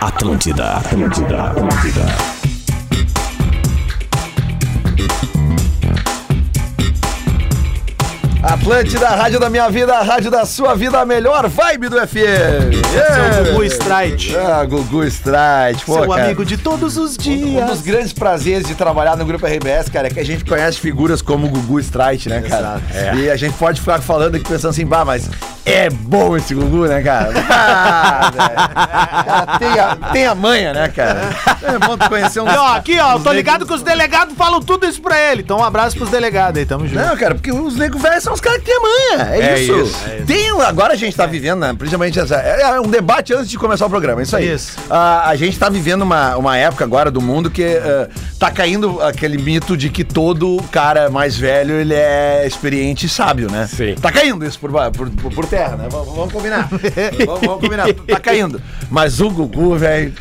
Atlântida, Atlântida, Atlântida. Atlântida, a rádio da minha vida, a rádio da sua vida, a melhor vibe do FM. Seu Gugu Strike. Ah, Gugu Strike. Pô, Seu cara, amigo de todos os Um dias. dos grandes prazeres de trabalhar no Grupo RBS, cara, é que a gente conhece figuras como o Gugu Strike, né, cara? Exato. E a gente pode ficar falando aqui pensando assim, bah, mas é bom esse Gugu, né, cara? Ah. Cara, tem a, tem a manha, né, cara? É bom tu conhecer. E, ó, aqui, ó, tô negros- ligado que os delegados falam tudo isso pra ele. Então um abraço pros delegados aí, tamo junto. Não, cara, porque os negros velhos são os caras que têm manha. É, É isso. isso, Tem, agora a gente tá vivendo, né, principalmente essa. É é um debate antes de começar o programa, é isso aí. Isso. Ah, a gente tá vivendo uma, uma época agora do mundo que ah, tá caindo aquele mito de que todo cara mais velho ele é experiente e sábio, né? Sim. Tá caindo isso por, por, por- por terra, né? Vamos, vamos combinar. vamos, vamos combinar. Tá caindo. Mas o Gugu, velho,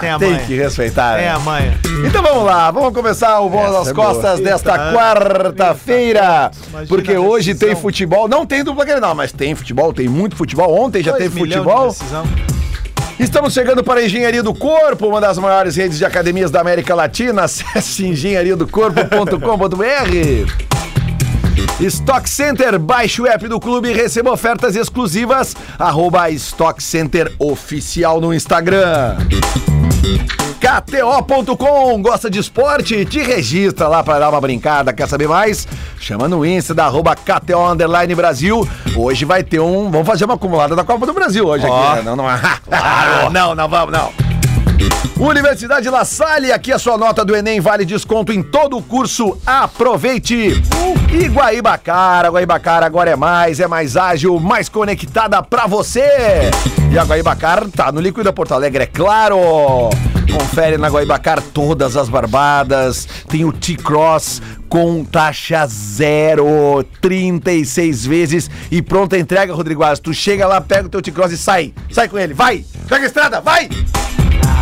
Tem tem que respeitar. É a manha. Então vamos lá, vamos começar o Bola Essa nas é boa. Costas desta Eita, quarta-feira. Porque hoje tem futebol. Não tem dupla Grenal, mas tem futebol, tem muito futebol. Ontem já teve futebol. Estamos chegando para a Engenharia do Corpo, uma das maiores redes de academias da América Latina. Acesse engenhariadocorpo.com.br. Stock Center, baixe o app do clube e receba ofertas exclusivas. Arroba Stock Center Oficial no Instagram. KTO.com, gosta de esporte? Te registra lá para dar uma brincada. Quer saber mais? Chama no Insta da arroba KTO Underline Brasil. Hoje vai ter um. Vamos fazer uma acumulada da Copa do Brasil hoje aqui. né? Não, não, não, não, vamos, não. Universidade La Salle, aqui a sua nota do Enem vale desconto em todo o curso. Aproveite! E Guaíbacara, Guaíbacara agora é mais, é mais ágil, mais conectada pra você. E a Guaíbacar tá no Liquida Porto Alegre, é claro. Confere na Guaibacar todas as barbadas. Tem o T-Cross com taxa zero, 36 vezes e pronta entrega, Rodrigo Alves. Tu chega lá, pega o teu T-Cross e sai. Sai com ele, vai! Pega a estrada, vai!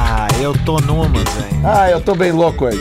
Ah, eu tô numas, velho. Ah, eu tô bem louco hoje.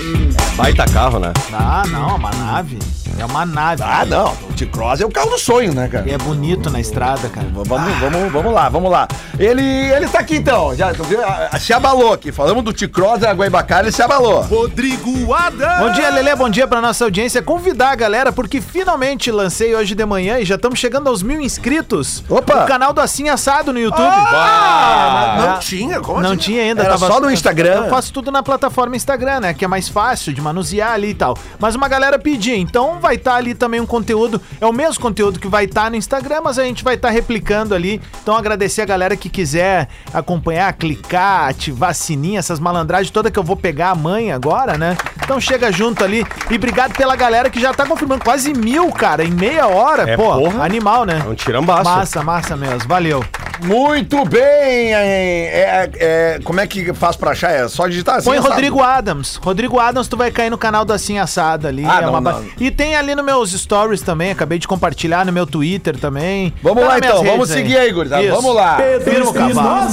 Baita carro, né? Ah, não, é uma nave. É uma nave. Ah, não. O T-Cross é o carro do sonho, né, cara? E é bonito na estrada, cara. Vamos, vamos, vamos lá, vamos lá. Ele, ele tá aqui então, já viu? Ah, se abalou aqui. Falamos do T-Cross da Guaibacara, ele se abalou. Rodrigo Adam. Bom dia, Lelê. Bom dia pra nossa audiência. Convidar a galera, porque finalmente lancei hoje de manhã e já estamos chegando aos mil inscritos. Opa! O canal do Assim Assado no YouTube. Ah, mas É. não tinha, como Não assim? tinha ainda. Era só no Instagram. Eu faço tudo na plataforma Instagram, né? Que é mais fácil de manusear ali e tal. Mas uma galera pedia, então vai estar ali também um conteúdo. É o mesmo conteúdo que vai estar no Instagram, mas a gente vai estar replicando ali. Então agradecer a galera que quiser acompanhar, clicar, ativar sininho, essas malandragens toda que eu vou pegar amanhã agora, né? Então chega junto ali. E obrigado pela galera que já tá confirmando quase mil, cara, em meia hora. É, Pô, porra. animal, né? É um tirambaço. Massa, massa mesmo. Valeu. Muito bem! É, é- é- como é que faz pra achar? É só digitar assim? Põe assado? Rodrigo Adams. Rodrigo Adams, tu vai cair no canal do Assim Assado ali. Ah, é não, uma ba- não. E tem ali nos meus stories também, acabei de compartilhar no meu Twitter também. Vamos Tá lá então, vamos seguir aí, gurizada. Isso. Vamos lá. Firma o cavalo.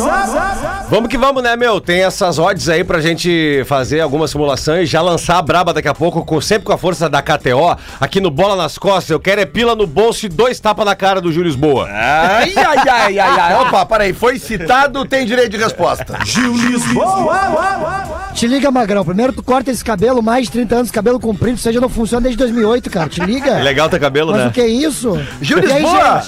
Vamos que vamos, né, meu? Tem essas odds aí pra gente fazer algumas simulações, já lançar a braba daqui a pouco, com, sempre com a força da KTO, aqui no Bola nas Costas. Eu quero é pila no bolso e dois tapas na cara do Júlio Lisboa. Ai, ai, ai, ai, ai. Opa, peraí. Foi citado, tem direito de resposta. Te liga, Magrão. Primeiro tu corta esse cabelo, mais de 30 anos, cabelo comprido, já não funciona desde 2008, cara. Te liga. É legal teu cabelo, Mas né? o que é isso? Júlio aí, Lisboa!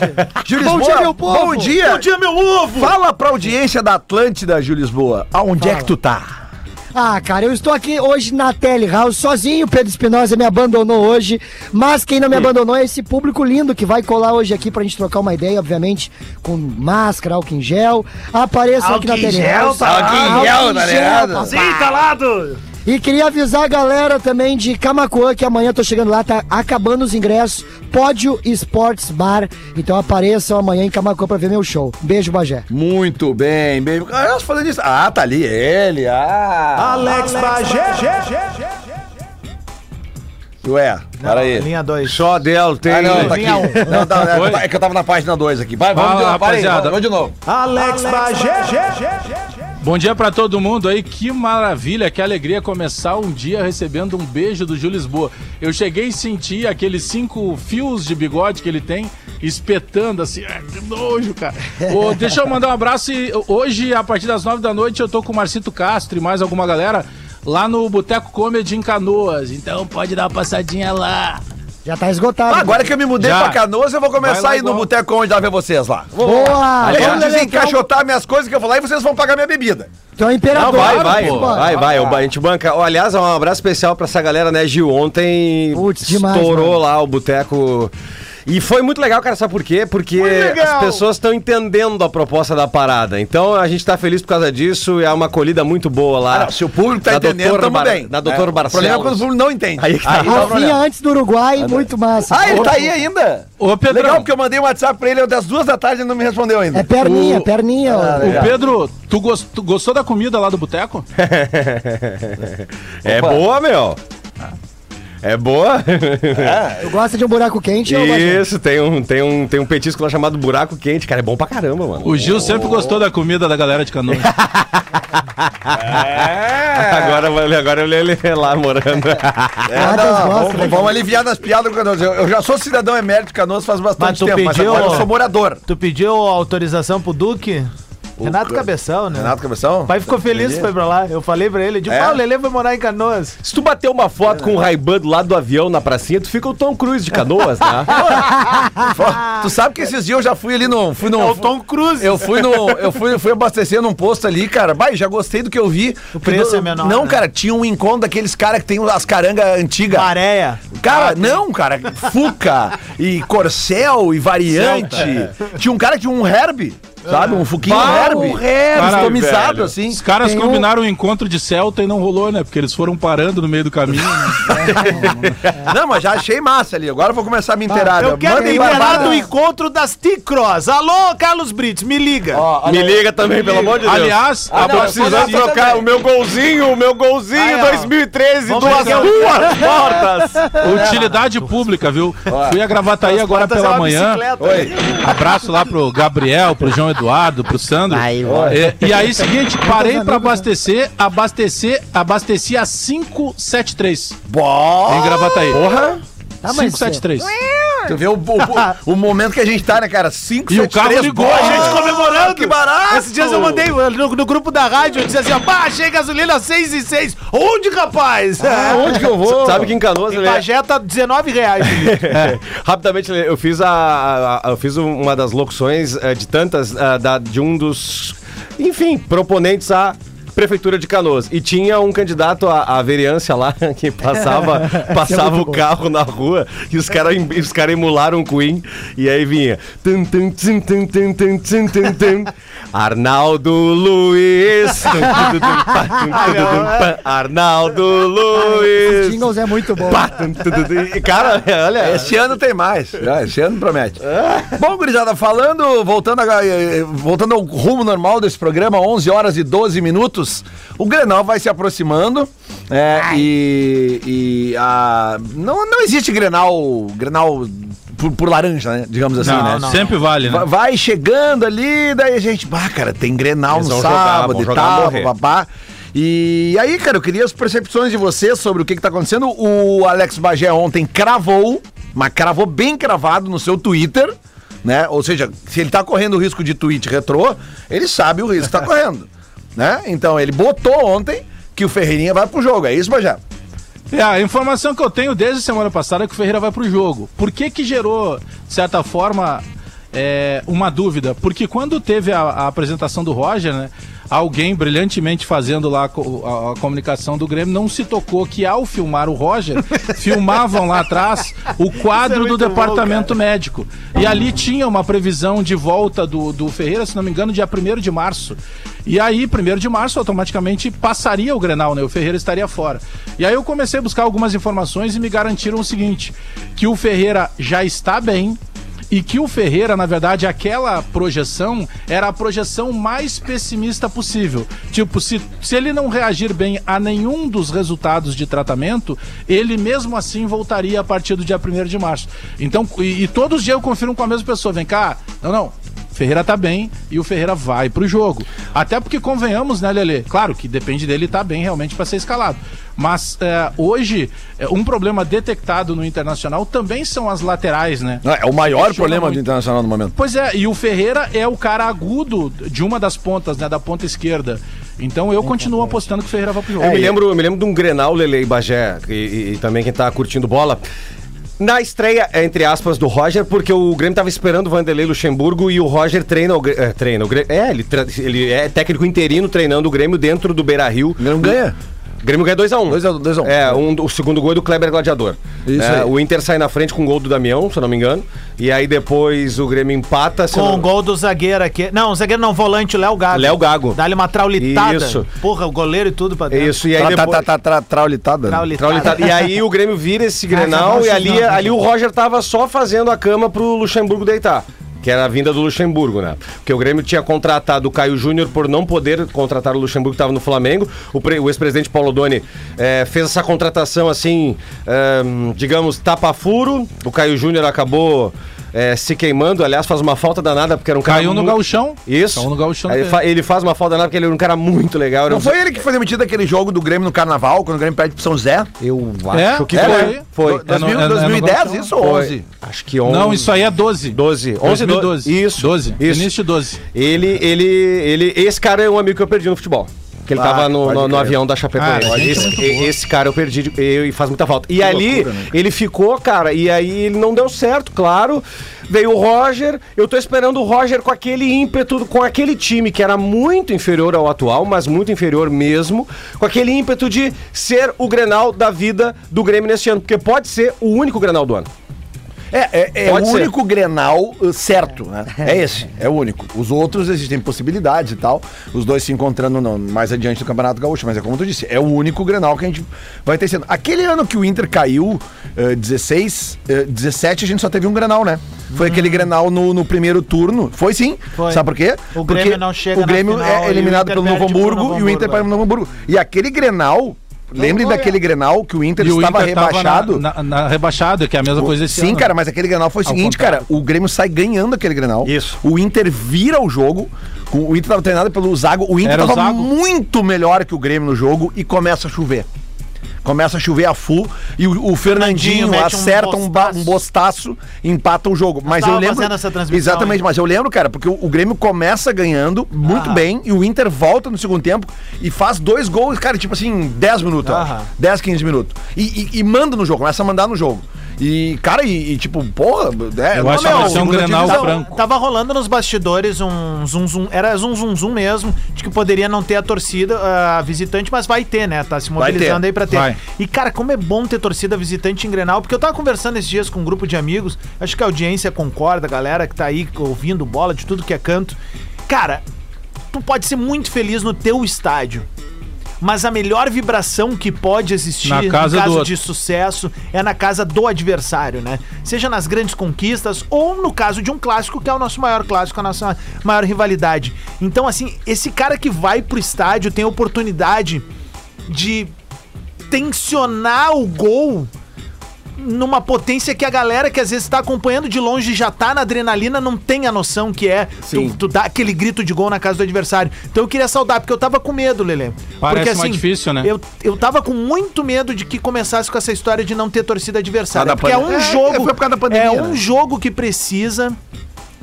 Júlio Bom dia, meu povo! Bom dia! Bom dia, meu ovo! Fala pra audiência da Atlântida, Júlio Lisboa. Aonde é que tu tá? Ah, cara, eu estou aqui hoje na Telehouse sozinho. Pedro Espinosa me abandonou hoje. Mas quem não me abandonou é esse público lindo que vai colar hoje aqui pra gente trocar uma ideia, obviamente, com máscara, álcool em gel. Apareçam aqui na Álcool em gel, Telehouse. tá? Álcool em gel, tá ligado? papai. tá lado! E queria avisar a galera também de Camacuã, que amanhã eu tô chegando lá, tá acabando os ingressos. Pódio Sports Bar. Então apareçam amanhã em Camacuã pra ver meu show. Beijo, Bagé. Muito bem, bem. Ah, falando disso. Ah, tá ali ele. Ah. Alex Bagé! Ué, para aí. Linha 2. Só dela tem. Ah, não, tá aqui. Linha um. Não, tá, é, é que eu tava na página 2 aqui. Vai, vamos Fala, de novo. Aí, rapaziada. vamos de novo. Alex Bagé! Bom dia pra todo mundo aí, que maravilha, que alegria começar um dia recebendo um beijo do Gil Lisboa. Eu cheguei e senti aqueles cinco fios de bigode que ele tem espetando assim. Ai, que nojo, cara. Ô, deixa eu mandar um abraço. E hoje, a partir das nove da noite, eu tô com o Marcito Castro e mais alguma galera lá no Boteco Comedy em Canoas. Então pode dar uma passadinha lá. Já tá esgotado. Ah, agora que eu me mudei Já. pra Canoas, eu vou Vai começar lá a ir no boteco onde dá ver vocês lá. Vou Boa! Eu Vamos, desencaixotar minhas coisas que eu vou lá e vocês vão pagar minha bebida. Tu é o Não, imperador. vai, vai, pô. vai, vai. o- A gente banca. Ó, Aliás, um abraço especial pra essa galera, né, Gil? Ontem demais, estourou mano. lá o boteco. E foi muito legal, cara, sabe por quê? Porque as pessoas estão entendendo a proposta da parada. Então a gente tá feliz por causa disso. É uma acolhida muito boa lá. Ah, não, se o público tá entendendo, tamo Bar- bem. Da doutor É, O problema é Barcelos. quando o público não entende. Aí que tá. Aí tá o Rafinha problema. antes do Uruguai, muito massa. Ah, ele tá aí ainda? Ô, Pedrão. Legal, porque eu mandei um WhatsApp pra ele das duas da tarde e ele não me respondeu ainda. É perninha, O- perninha. ó. Ô, Pedro, tu, gost- tu gostou da comida lá do boteco? É boa, meu. É boa? Tu gosta de um buraco quente? Isso, tem um, tem, um, tem um petisco lá chamado buraco quente, cara. É bom pra caramba, mano. O Gil sempre gostou da comida da galera de Canoas. Agora, agora eu ele lá morando. É, não, gostam, vamos, né? vamos aliviar nas piadas com Canoas. Eu, eu já sou cidadão emérito de Canoas faz bastante Mas tu tempo, mas pediu- agora eu sou morador. Tu pediu autorização pro Duque? Renato Cabeção, né? Renato Cabeção? O pai ficou feliz que foi pra lá. Eu falei pra ele, de É? ah, o Lelê vai morar em Canoas. Se tu bater uma foto com o Ray-Ban do lado do avião na pracinha, tu fica o Tom Cruise de canoas, né? Tu sabe que esses dias eu já fui ali no. Fui no É o Tom Cruise. Eu fui no. Eu fui, fui abastecer num posto ali, cara. Vai, já gostei do que eu vi. O preço é menor, Não, né? cara, tinha um encontro daqueles caras que tem as carangas antigas. Maréia. Cara, não, cara. Fuca e Corcel e variante. Tinha um cara que tinha um herb, sabe? Um fuquinho Bah, um herb, customizado, velho. assim. Os caras Tem um- combinaram o encontro de Celta e não rolou, né? Porque eles foram parando no meio do caminho. né? Não, mas já achei massa ali. Agora eu vou começar a me inteirar. Eu quero me aí, do encontro das T-Cross. Alô, Carlos Brits, me liga. Me liga também, pelo amor de Deus. Aliás, Ah, a não, eu precisando sou dessa trocar também. o meu golzinho, o meu golzinho Aí, ó. 2013, Vamos duas, pegar o- duas portas. utilidade pública, viu? Fui a Gravataí agora pela manhã. Oi. Abraço lá pro Gabriel, pro João Eduardo, pro Sandro. É, e aí, seguinte, parei pra abastecer, abastecer, abasteci a 573 Bom, em Gravataí. porra. Tá, mas 573. Tu vê o, o, o momento que a gente tá, né, cara? 5, E o carro ligou, a gente comemorando. Que barato! Esses dias eu mandei no, no grupo da rádio, eu disse assim, ó, pá, achei gasolina 6 e 6. Onde, rapaz? Onde que eu vou? Sabe que em Canoas, Em ele Bagé tá 19 reais. Felipe. Rapidamente, eu fiz a, a- a- eu fiz uma das locuções eh, de tantas eh, da- de um dos, enfim, proponentes à prefeitura de Canoas. E tinha um candidato à, à vereança lá que passava passava o carro na rua e os caras os cara emularam o Queen. E aí vinha Arnaldo Luiz. Arnaldo Luiz. Os jingles é muito bom. Cara, olha. Esse ano tem mais. Esse ano promete. É. Bom, gurizada, falando, voltando, a, eh, eh, voltando ao rumo normal desse programa, 11 horas e 12 minutos, o Grenal vai se aproximando. É, e, e a, não, não existe Grenal, Grenal por, por laranja, né? Digamos assim, né? Não, sempre vale, né? Va- Vai chegando ali, daí a gente, bah, cara, tem Grenal Eles no jogar, sábado vão e jogar, tal, babá. E aí, cara, eu queria as percepções de vocês sobre o que, que tá acontecendo. O Alex Bagé ontem cravou, mas cravou bem cravado no seu Twitter, né? Ou seja, se ele tá correndo o risco de tweet retrô, ele sabe o risco que tá correndo, né? Então, ele botou ontem que o Ferreirinha vai pro jogo, é isso, Bagé? É, a informação que eu tenho desde semana passada é que o Ferreira vai pro jogo. Por que que gerou, de certa forma, é, uma dúvida? Porque quando teve a, a apresentação do Roger, né? Alguém brilhantemente fazendo lá a a, a comunicação do Grêmio não se tocou que ao filmar o Roger, filmavam lá atrás o quadro do departamento médico. E ali tinha uma previsão de volta do, do Ferreira, se não me engano, dia 1 de março. E aí, 1 de março, automaticamente passaria o Grenal, né? O Ferreira estaria fora. E aí eu comecei a buscar algumas informações e me garantiram o seguinte: que o Ferreira já está bem. E que o Ferreira, na verdade, aquela projeção era a projeção mais pessimista possível. Tipo, se, se ele não reagir bem a nenhum dos resultados de tratamento, ele mesmo assim voltaria a partir do dia 1 de março. Então, e, e todos os dias eu confirmo com a mesma pessoa: vem cá, não, não, Ferreira tá bem e o Ferreira vai pro jogo. Até porque convenhamos, né, Lele? Claro que depende dele estar bem realmente para ser escalado. Mas é, hoje, é, um problema detectado no Internacional também são as laterais, né? Não, É o maior problema do muito. Internacional no momento. Pois é, e o Ferreira é o cara agudo de uma das pontas, né? Da ponta esquerda. Então eu continuo apostando que o Ferreira vai pro jogo. Eu me lembro, eu me lembro de um Grenal, Lele e Bagé, e, e- e também quem tá curtindo bola. Na estreia, entre aspas, do Roger, porque o Grêmio tava esperando o Vanderlei Luxemburgo e o Roger treina o. É, treina o Grêmio. É, ele, ele é técnico interino treinando o Grêmio dentro do Beira Rio. O Grêmio ganha. O Grêmio ganha 2x1. 2 a 1, 2 a 1. É, um, o segundo gol é do Kleber Gladiador. Isso É. O Inter sai na frente com o gol do Damião, se eu não me engano. E aí depois o Grêmio empata. Com não- o gol do zagueiro aqui. Não, o zagueiro não, volante, o Léo Gago. Léo Gago. Dá-lhe uma traulitada. Isso. Porra, o goleiro e tudo pra dentro. Isso, e aí Tra, depois... tá, tá, tra, traulitada. Traulitada. Traulitada. E aí o Grêmio vira esse Grenal e ali, ali o Roger tava só fazendo a cama pro Luxemburgo deitar. Que era a vinda do Luxemburgo, né? Porque o Grêmio tinha contratado o Caio Júnior por não poder contratar o Luxemburgo que estava no Flamengo. O, o ex-presidente Paulo Doni eh, fez essa contratação assim, eh, digamos, tapa-furo. O Caio Júnior acabou eh, se queimando. Aliás, faz uma falta danada porque era um cara. Caiu no mu- gauchão. Isso. Caiu no gauchão. Aí dele. fa- ele faz uma falta danada porque ele era um cara muito legal. era Não um- foi ele que foi demitido daquele jogo do Grêmio no Carnaval, quando o Grêmio perde pro São José? Eu É? acho que É, foi. né? Foi. Do- 2000, É no- é no 2010, Galchão? isso ou Foi. 11? Acho que 11. Não, isso aí é 12. 12. 11 2012. 12. Isso. 12. Isso. Início de 12. Ele, ele, ele. Esse cara é um amigo que eu perdi no futebol. Que ele Ah, tava no, no- no avião da Chapecoense. Ah, gente, esse, muito boa. esse cara eu perdi eu- e faz muita falta. E ali, loucura, né, ele ficou, cara, e aí ele não deu certo, claro. Veio o Roger. Eu tô esperando o Roger com aquele ímpeto, com aquele time que era muito inferior ao atual, mas muito inferior mesmo. Com aquele ímpeto de ser o grenal da vida do Grêmio nesse ano. Porque pode ser o único grenal do ano. É, é, é o ser. único Grenal uh, certo, né? É esse, é o único. Os outros existem possibilidades e tal. Os dois se encontrando no- mais adiante do Campeonato Gaúcho, mas é como tu disse, é o único Grenal que a gente vai ter sendo. Aquele ano que o Inter caiu, uh, 16, uh, 17, a gente só teve um Grenal, né? Foi aquele Grenal no, no primeiro turno. Foi sim. Foi. Sabe por quê? O Porque Grêmio não chega O Grêmio na final é o eliminado pelo Novo Hamburgo Novo e o Inter Hamburgo, perde pro Novo Hamburgo. E aquele Grenal. Lembrem foi, daquele Grenal que o Inter E o estava Inter tava rebaixado. Na, na- na rebaixado, que é a mesma coisa esse Sim, ano. cara, mas aquele Grenal foi o Ao seguinte, contrário. cara, o Grêmio sai ganhando aquele Grenal. Isso. O Inter vira o jogo. O Inter tava treinado pelo Zago. O Inter Era o tava Zago? muito melhor que o Grêmio no jogo e começa a chover. Começa a chover a full e o, o Fernandinho Fernandinho acerta um, bostaço. um bostaço e empata o jogo. Mas tava eu lembro. fazendo essa transmissão, Exatamente, hein? mas eu lembro, cara, porque o, o Grêmio começa ganhando muito Aham. bem e o Inter volta no segundo tempo e faz dois gols, cara, tipo assim, em 10 minutos, eu. Aham. 10, 15 minutos. E, e- e manda no jogo, começa a mandar no jogo. E, cara, e, e, tipo, porra, é, Eu acho que vai ser um Grenal franco. Tava rolando nos bastidores um zum zum, era zum zum zum mesmo, de que poderia não ter a torcida a visitante, mas vai ter, né? Tá se mobilizando aí pra ter. Vai. E cara, como é bom ter torcida visitante em Grenal, porque eu tava conversando esses dias com um grupo de amigos, acho que a audiência concorda, a galera que tá aí ouvindo bola de tudo que é canto. Cara, tu pode ser muito feliz no teu estádio. Mas a melhor vibração que pode existir Na casa no caso de sucesso é na casa do adversário, né? Seja nas grandes conquistas ou no caso de um clássico, que é o nosso maior clássico, a nossa maior rivalidade. Então, assim, esse cara que vai pro estádio tem a oportunidade de tensionar o gol numa potência que a galera que às vezes tá acompanhando de longe e já tá na adrenalina não tem a noção que é Sim. tu, tu dar aquele grito de gol na casa do adversário. Então eu queria saudar, porque eu tava com medo, Lelê. Parece porque, mais difícil, né? Eu, eu tava com muito medo de que começasse com essa história de não ter torcida adversária. Porque é um. É, jogo. foi por causa da pandemia, É um né? jogo que precisa.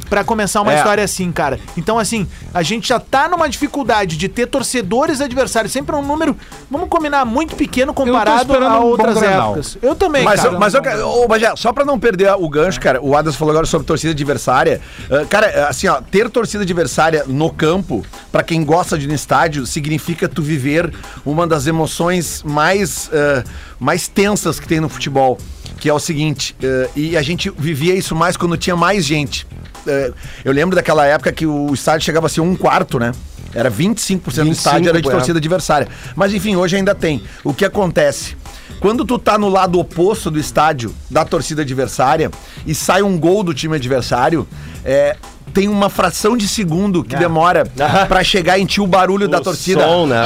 Pra começar uma É. história assim, cara. Então, assim, a gente já tá numa dificuldade de ter torcedores adversários. Sempre um número, vamos combinar, muito pequeno comparado a um bom outras épocas. Eu também, Mas, cara. eu- mas eu, quero- ô, Bagé, só pra não perder o gancho, cara, o Adams falou agora sobre torcida adversária. Ah, cara, assim, ó, ter torcida adversária no campo, pra quem gosta de ir no estádio, significa tu viver uma das emoções mais, ah, mais tensas que tem no futebol. Que é o seguinte, ah, e a gente vivia isso mais quando tinha mais gente. Ah, eu lembro daquela época que o estádio chegava a ser um quarto, né? Era 25% do estádio era de 25, é. torcida adversária. Mas enfim, hoje ainda tem. O que acontece? Quando tu tá no lado oposto do estádio, da torcida adversária, e sai um gol do time adversário, é, tem uma fração de segundo que demora pra chegar em ti o barulho da torcida. som, né?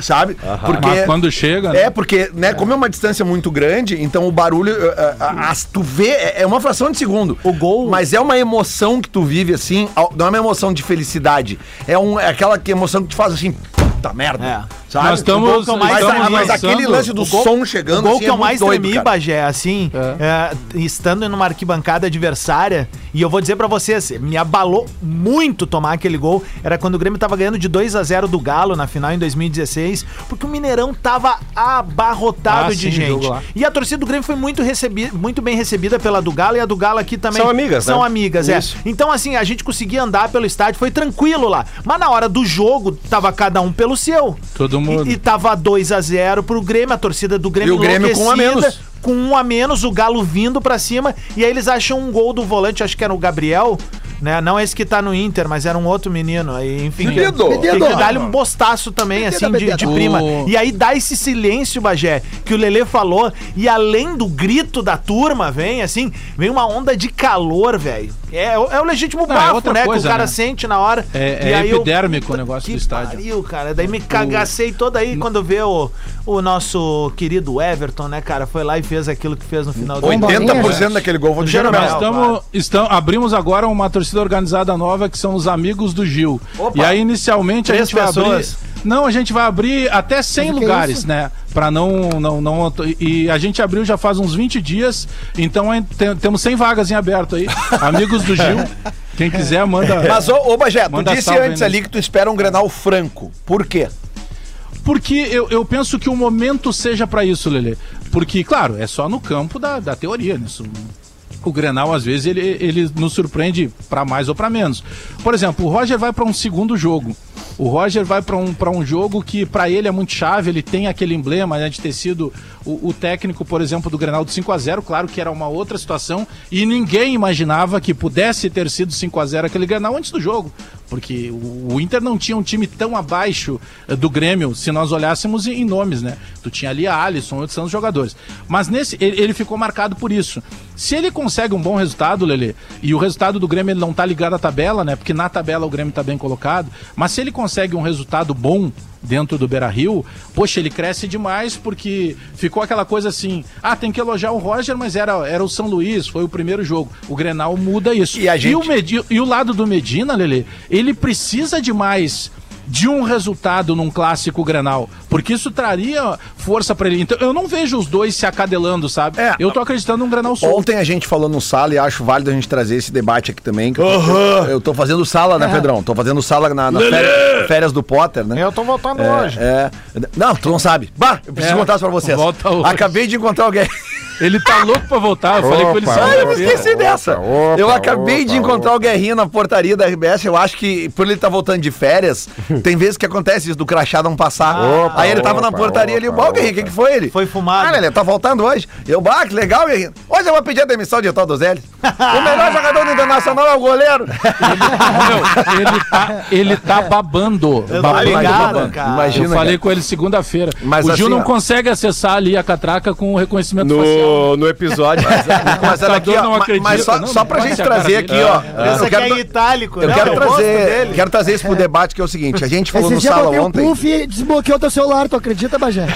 Sabe? Porque. Mas quando chega, né? É, porque, né, como é uma distância muito grande, então o barulho. eh, eh, as- tu vê, é é uma fração de segundo. O gol- Mas é uma emoção que tu vive assim, não é uma emoção de felicidade. É, um, é aquela que- emoção que te faz assim, puta merda. É. Sabe? Nós estamos- mais- estamos mas, aquele lance do o gol- som chegando O gol assim, que eu é mais doido, tremi, cara. Bagé, assim, é, estando numa arquibancada adversária, e eu vou dizer pra vocês, me abalou muito tomar aquele gol, era quando o Grêmio tava ganhando de 2 a 0 do Galo na final em 2016, porque o Mineirão tava abarrotado Ah, de sim, gente. E a torcida do Grêmio foi muito, recebi muito bem recebida pela do Galo, e a do Galo aqui também. São amigas, São né? amigas, Isso. é. Então, assim, a gente conseguia andar pelo estádio, foi tranquilo lá. Mas na hora do jogo, tava cada um pelo seu. Todo mundo. E, e tava 2 a 0 pro Grêmio, a torcida do Grêmio E o Grêmio com um a enlouquecida, menos. Com um a menos, o Galo vindo pra cima. E aí eles acham um gol do volante, acho que era o Gabriel, né? Não esse que tá no Inter, mas era um outro menino. Aí, enfim, Bebedo. tem que dar-lhe um bostaço também, Bebedo, assim, de, de prima. E aí dá esse silêncio, Bagé, que o Lelê falou. E além do grito da turma, vem assim, vem uma onda de calor, velho. É, o- é o legítimo Não, é bafo, outra né? que coisa, o cara né? sente na hora. É- E é aí eu- epidérmico o negócio que do estádio. Pariu, cara. Daí me cagacei toda aí quando vê o, o nosso querido Everton, né, cara? Foi lá e fez aquilo que fez no final do 80% daquele gol foi do Jeromel. Nós estamos, estamos, abrimos agora uma torcida organizada nova que são os amigos do Gil. Opa. E aí, inicialmente, Três a gente vai pessoas. abrir. Não, a gente vai abrir até 100 Mas o que é lugares, isso? né? Pra não, não, não. E a gente abriu já faz uns 20 dias, então é- tem- temos 100 vagas em aberto aí. Amigos do Gil, quem quiser, manda. Mas, ô, ô Bagé, tu disse antes ali que tu espera um Grenal franco. Por quê? Porque eu, eu penso que o momento seja pra isso, Lelê. Porque, claro, é só no campo da, da teoria. Né? Isso- O Grenal, às vezes, ele, ele nos surpreende pra mais ou pra menos. Por exemplo, o Roger vai pra um segundo jogo. O Roger vai pra um, um jogo que pra ele é muito chave, ele tem aquele emblema né, de ter sido o, o técnico, por exemplo, do Grenal do 5 a 0 claro que era uma outra situação, e ninguém imaginava que pudesse ter sido 5 a 0 aquele Grenal antes do jogo. Porque o, Inter não tinha um time tão abaixo eh, do Grêmio, se nós olhássemos em, nomes, né? Tu tinha ali a Alisson, outros são os jogadores. Mas nesse, ele, ele ficou marcado por isso. Se ele consegue um bom resultado, Lele, e o resultado do Grêmio ele não tá ligado à tabela, né? Porque na tabela o Grêmio tá bem colocado, mas se ele consegue um resultado bom dentro do Beira Rio, poxa, ele cresce demais porque ficou aquela coisa assim: ah, tem que elogiar o Roger, mas era, era o São Luís, foi o primeiro jogo. O Grenal muda isso. E a gente- o Medi- e o lado do Medina, Lele, ele precisa de mais de um resultado num clássico Grenal, porque isso traria força pra ele. Então eu não vejo os dois se acadelando, sabe? É. eu tô acreditando num Grenal Sul. Ontem a gente falou no sala e acho válido a gente trazer esse debate aqui também. que eu, tô, eu tô fazendo sala, né, Pedrão? Tô fazendo sala na, nas férias, férias do Potter, né? Eu tô voltando É, hoje. é. Não, tu não sabe. Bah, eu preciso É, contar isso pra vocês. volta hoje. Acabei de encontrar alguém. Ele tá louco pra voltar, eu falei com ele Opa, só Ah, eu me esqueci dessa. opa, eu acabei de opa, encontrar o Guerrinho na portaria da RBS. Eu acho que por ele estar voltando de férias, tem vezes que acontece isso do crachá não passar. Opa, Aí ele tava na opa, portaria ali, o opa, bom, Guerrinho, o que, que foi ele? Foi fumado. Ah, ele tá voltando hoje. Eu, bah, que legal, Guerrinho. Hoje eu vou pedir a demissão de todos eles. o melhor jogador do Internacional é o goleiro. Meu, ele, tá, ele tá babando. Eu babando, ligado, babando. cara. Imagina, Eu falei cara. com ele segunda-feira. O Gil assim, não ó. consegue acessar ali a catraca com o reconhecimento facial. No, no episódio. Mas olha aqui, ó, não acredita, mas só, não, só não pra gente trazer aqui, ó. Esse Eu aqui é quero, itálico, eu não, quero eu gosto trazer, quero trazer isso pro debate que é o seguinte, a gente falou no eu sala botei o ontem. puff desbloqueou teu celular, tu acredita, Bagé?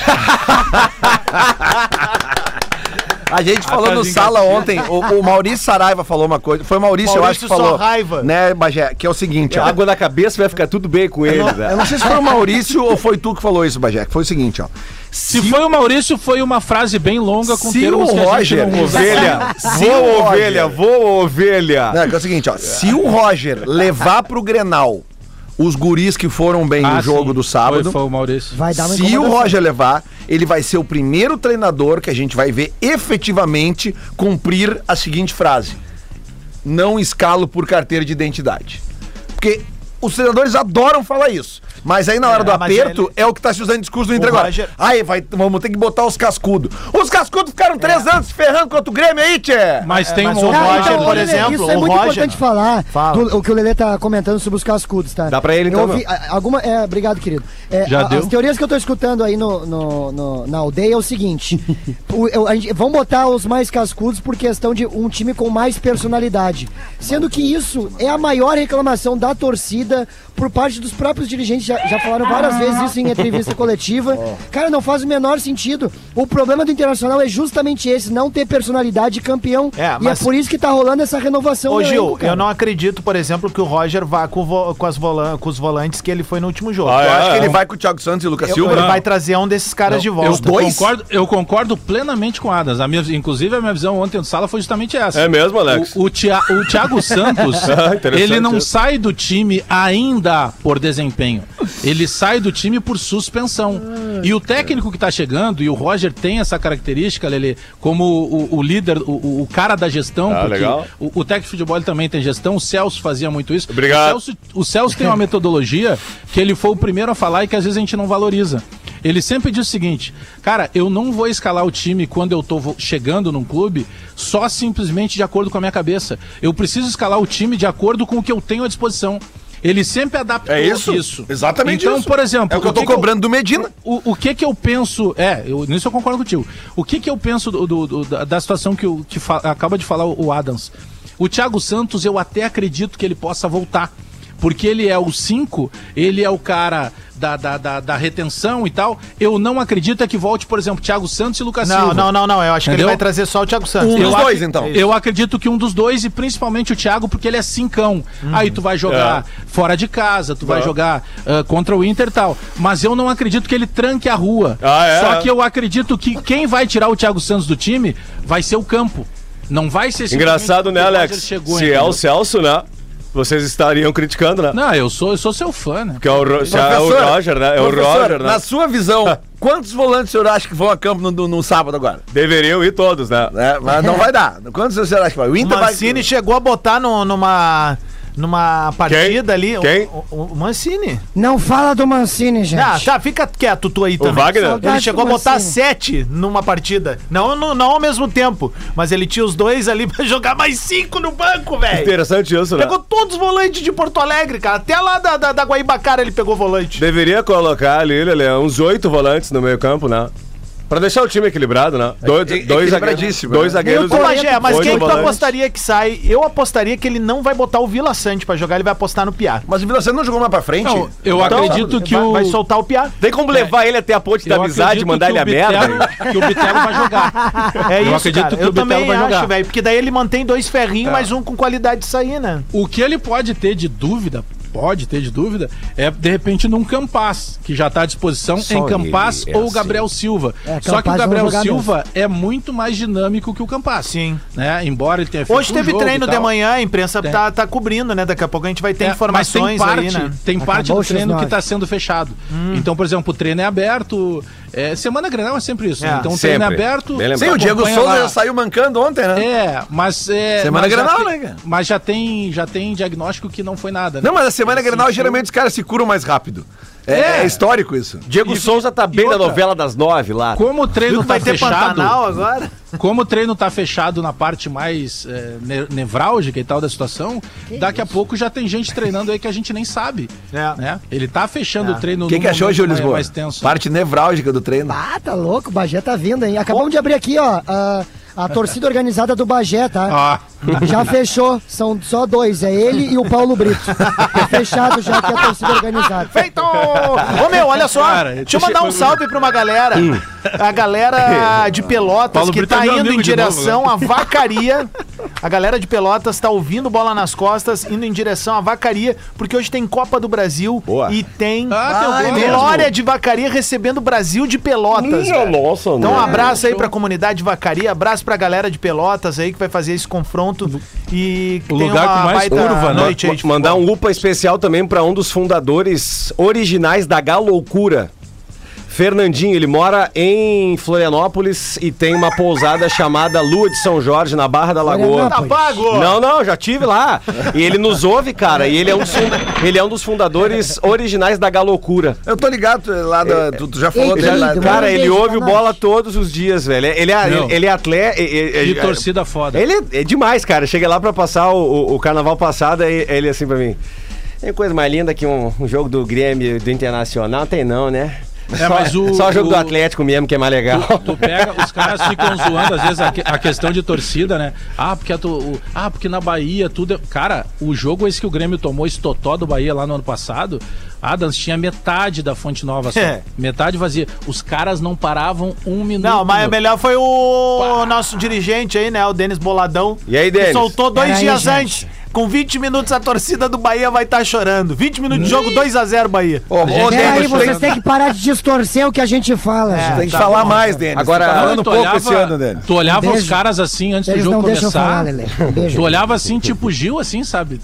A gente falou no sala ontem, o, o Maurício Saraiva falou uma coisa. Foi o Maurício, eu acho que Maurício falou. Saraiva. Né, Bagé? Que é o seguinte, ó. Água na cabeça vai ficar tudo bem com ele, Eu velho. não sei se foi o Maurício ou foi tu que falou isso, Bagé. Que foi o seguinte, ó. Se foi o Maurício, foi uma frase bem longa com Se termos o que a gente Roger- não usa. Ovelha, Se voa ovelha, voa ovelha. Não, que é o seguinte, ó. Se o Roger levar pro Grenal os guris que foram bem Ah, no jogo sim. do sábado. Foi, foi o Maurício. Vai dar uma Se o. Roger levar, ele vai ser o primeiro treinador que a gente vai ver efetivamente cumprir a seguinte frase: Não escalo por carteira de identidade. Porque os treinadores adoram falar isso. Mas aí na hora É, do aperto ele- é o que tá se usando discurso do agora. Roger- Aí vai, vamos ter que botar os cascudos. Os cascudos ficaram três anos se ferrando contra o Grêmio aí, tchê. Mas tem mas um o. Roger, então, por exemplo, Isso é o muito Roger- importante falar. Fala. do- o que o Lelê tá comentando sobre os cascudos, tá? Dá pra ele, então, Eu ouvi, alguma, é, obrigado, querido. É, Já a- deu? As teorias que eu tô escutando aí no, no- no- na aldeia é o seguinte: o- eu- a gente- vamos botar os mais cascudos por questão de um time com mais personalidade. Sendo que isso é a maior reclamação da torcida por parte dos próprios dirigentes. Já, já falaram várias vezes isso em entrevista coletiva. Cara, não faz o menor sentido. O problema do Internacional é justamente esse: não ter personalidade de campeão. É, E mas- é por isso que tá rolando essa renovação. Ô Gil, elenco, eu não acredito, por exemplo, que o Roger vá com, o vo- com as volan- com os volantes que ele foi no último jogo. Ah, Eu é, acho que é. ele vai com o Thiago Santos e o Lucas Eu- Silva. ele né? vai trazer um desses caras de volta. Eu dois? concordo, eu concordo plenamente com o Adams. A minha, inclusive, a minha visão ontem no sala foi justamente essa. É mesmo, Alex? O, o, Tia- o Thiago Santos, Ah, ele não isso. sai do time ainda por desempenho. Ele sai do time por suspensão. E o técnico que tá chegando, e o Roger tem essa característica, Lele, como o, o líder, o, o- cara da gestão, Ah, porque legal. o, o técnico de futebol também tem gestão, o Celso fazia muito isso. Obrigado. O Celso, o Celso tem uma metodologia que ele foi o primeiro a falar e que às vezes a gente não valoriza. Ele sempre diz o seguinte, cara, eu não vou escalar o time quando eu tô chegando num clube só simplesmente de acordo com a minha cabeça. Eu preciso escalar o time de acordo com o que eu tenho à disposição. Ele sempre adaptou É isso? isso. Exatamente então, isso. por exemplo, É o que eu tô que cobrando do Medina. o, o que que eu penso. É, eu, nisso eu concordo contigo. O que que eu penso do- do- do- da, situação que, o, que fa- acaba de falar o Adams? O Thiago Santos, eu até acredito que ele possa voltar. Porque ele é o 5, ele é o cara da, da, da, da retenção e tal. Eu não acredito é que volte, por exemplo, Thiago Santos e Lucas Não, Silva. não, não, não. Eu acho que ele Entendeu? vai trazer só o Thiago Santos. Um dos Eu dois, ac- então. Eu acredito que um dos dois, e principalmente o Thiago, porque ele é cincão. Uhum. Aí tu vai jogar fora de casa, tu vai jogar ah, contra o Inter e tal. Mas eu não acredito que ele tranque a rua. Ah, é? Só que eu acredito que quem vai tirar o Thiago Santos do time vai ser o campo. Não vai ser Engraçado, né, Alex? Chegou, Se é entendeu? o Celso, né? Vocês estariam criticando, né? Não, eu sou, eu sou seu fã, né? Que é o, Ro- é o Roger, né? É o Roger, né? Na sua visão, quantos volantes o senhor acha que vão a campo no, no- no sábado agora? Deveriam ir todos, né? É, mas não vai dar. Quantos o senhor acha que vai? O O Inter Mancini vai. chegou a botar no- numa, numa partida ali. o- Quem? O, o Mancini. Não fala do Mancini, gente. Ah, tá, fica quieto tu aí também. Wagner? Saudade Ele chegou a do botar Mancini. sete numa partida. Não, não, não ao mesmo tempo. Mas ele tinha os dois ali pra jogar mais cinco no banco, velho. Interessante isso, né? Pegou todos os volantes de Porto Alegre, cara. Até lá da, da, da Guaibacara ele pegou volante. Deveria colocar ali, Lelê, uns oito volantes no meio campo, né? Pra deixar o time equilibrado, né? Dois, e- dois zagueiros. equilibradíssimo, Dois né? zagueiros. Ô, Bagé, mas oito quem que tu volantes. apostaria que sai? Eu apostaria que ele não vai botar o Vila Sante pra jogar, ele vai apostar no Piá. Mas o Vila Sante não jogou mais pra frente? Não, eu Então, acredito que vai, o. vai soltar o Piá. Tem como levar ele até a ponte da eu amizade e acredito mandar ele a merda? Que o Bitelo vai jogar. É Eu isso, acredito cara. que Eu o Bitelo vai acho, jogar. velho. Porque daí ele mantém dois ferrinhos, mais um com qualidade de sair, né? O que ele pode ter de dúvida, pode ter de dúvida, é de repente num Campaz, que já está à disposição Só em Campaz ele é ou assim. Gabriel Silva. É, Só que o Gabriel Silva é muito mais dinâmico que o Campaz. Sim. Né? Embora ele tenha feito Hoje um teve jogo treino de manhã, a imprensa Tem. tá, tá cobrindo, né? Daqui a pouco a gente vai ter É, informações mas tem parte, aí, né? tem parte Acabou do os treino que está sendo fechado. Então, por exemplo, o treino é aberto. É, semana Grenal é sempre isso. né? É, Então, o treino é sempre. aberto. Sim, o Diego Souza lá. já saiu mancando ontem, né? É, mas é. Semana mas já Grenal, tem- né, cara? Mas já tem, já tem diagnóstico que não foi nada. né? Não, mas a semana Ele Grenal, sentiu- geralmente os caras se curam mais rápido. É, É. é histórico isso. Diego E- Souza tá bem na novela das nove lá. Como o treino Viu que tá vai ter fechado, Pantanal agora? Como o treino tá fechado na parte mais é, ne- nevrálgica e tal da situação, daqui a pouco já tem gente treinando aí que a gente nem sabe. É. Né? Ele tá fechando É. o treino O que, que achou, mais- Lisboa? mais tenso. Parte nevrálgica do treino. Ah, tá louco, o Bagé tá vindo, hein? Acabamos de abrir aqui, ó, a, a torcida organizada do Bagé, tá? Ah, Já fechou, são só dois, é ele e o Paulo Brito. Tá fechado já que é a torcida organizada. Feito! Ô meu, olha só, Cara, deixa eu mandar um salve pra uma galera. A galera de Pelotas Paulo que Brito tá é indo em direção à vacaria. A galera de Pelotas tá ouvindo bola nas costas, indo em direção à vacaria, porque hoje tem Copa do Brasil Boa. e tem Ah, Grêmio. Glória de Vacaria recebendo o Brasil de Pelotas. velho. nossa, Então, um né? abraço aí pra comunidade de Vacaria, abraço pra galera de Pelotas aí que vai fazer esse confronto e O lugar com mais curva, né? noite Mandar um UPA especial também pra um dos fundadores originais da Galoucura. Fernandinho, ele mora em Florianópolis e tem uma pousada chamada Lua de São Jorge, na Barra da Lagoa. Tá pago! Não, não, já tive lá. E ele nos ouve, cara. E ele é um dos, funda- ele é um dos fundadores originais da Galocura. Eu tô ligado lá da. Tu, tu já falou dele lá. querido, Cara, ele ouve o bola nós. todos os dias, velho. Ele é, Meu. ele é atleta. é- é- Que torcida foda. Ele é, é demais, cara. Chega lá pra passar o, o- o carnaval passado, aí ele assim pra mim. Tem coisa mais linda que um, um jogo do Grêmio do Internacional? Tem não, né? É, só, mas o- só o jogo do o- Atlético mesmo que é mais legal. Tu, tu pega, os caras ficam zoando às vezes a, a questão de torcida, né? Ah, porque a tu- o- ah, porque na Bahia tudo é... Cara, o jogo esse que o Grêmio tomou, esse totó do Bahia lá no ano passado, Adams tinha metade da Fonte Nova só. É. Metade vazia. Os caras não paravam um minuto. Não, mas meu. melhor foi o nosso dirigente aí, né? O Denis Boladão. E aí, Denis? soltou dois aí, dias gente. antes. Com 20 minutos a torcida do Bahia vai estar chorando. 20 minutos de jogo, 2x0 Bahia. Ô, ô, Gente, Pera aí, Denis, vocês tem, têm que parar de distorcer o que a gente fala, É, tem que Tá falar bom. mais, Denis. Agora- tá Não, falando pouco olhava, esse ano, Denis. tu olhava Beijo. os caras assim antes Eles do jogo não deixam eu começar. falar, Lelê. Beijo. Tu olhava assim, tipo Gil, assim, sabe?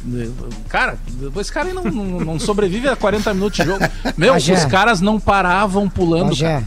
Cara, esse cara aí não, não, não sobrevive a 40 minutos de jogo. Meu, Bagé. os caras não paravam pulando. Bagé,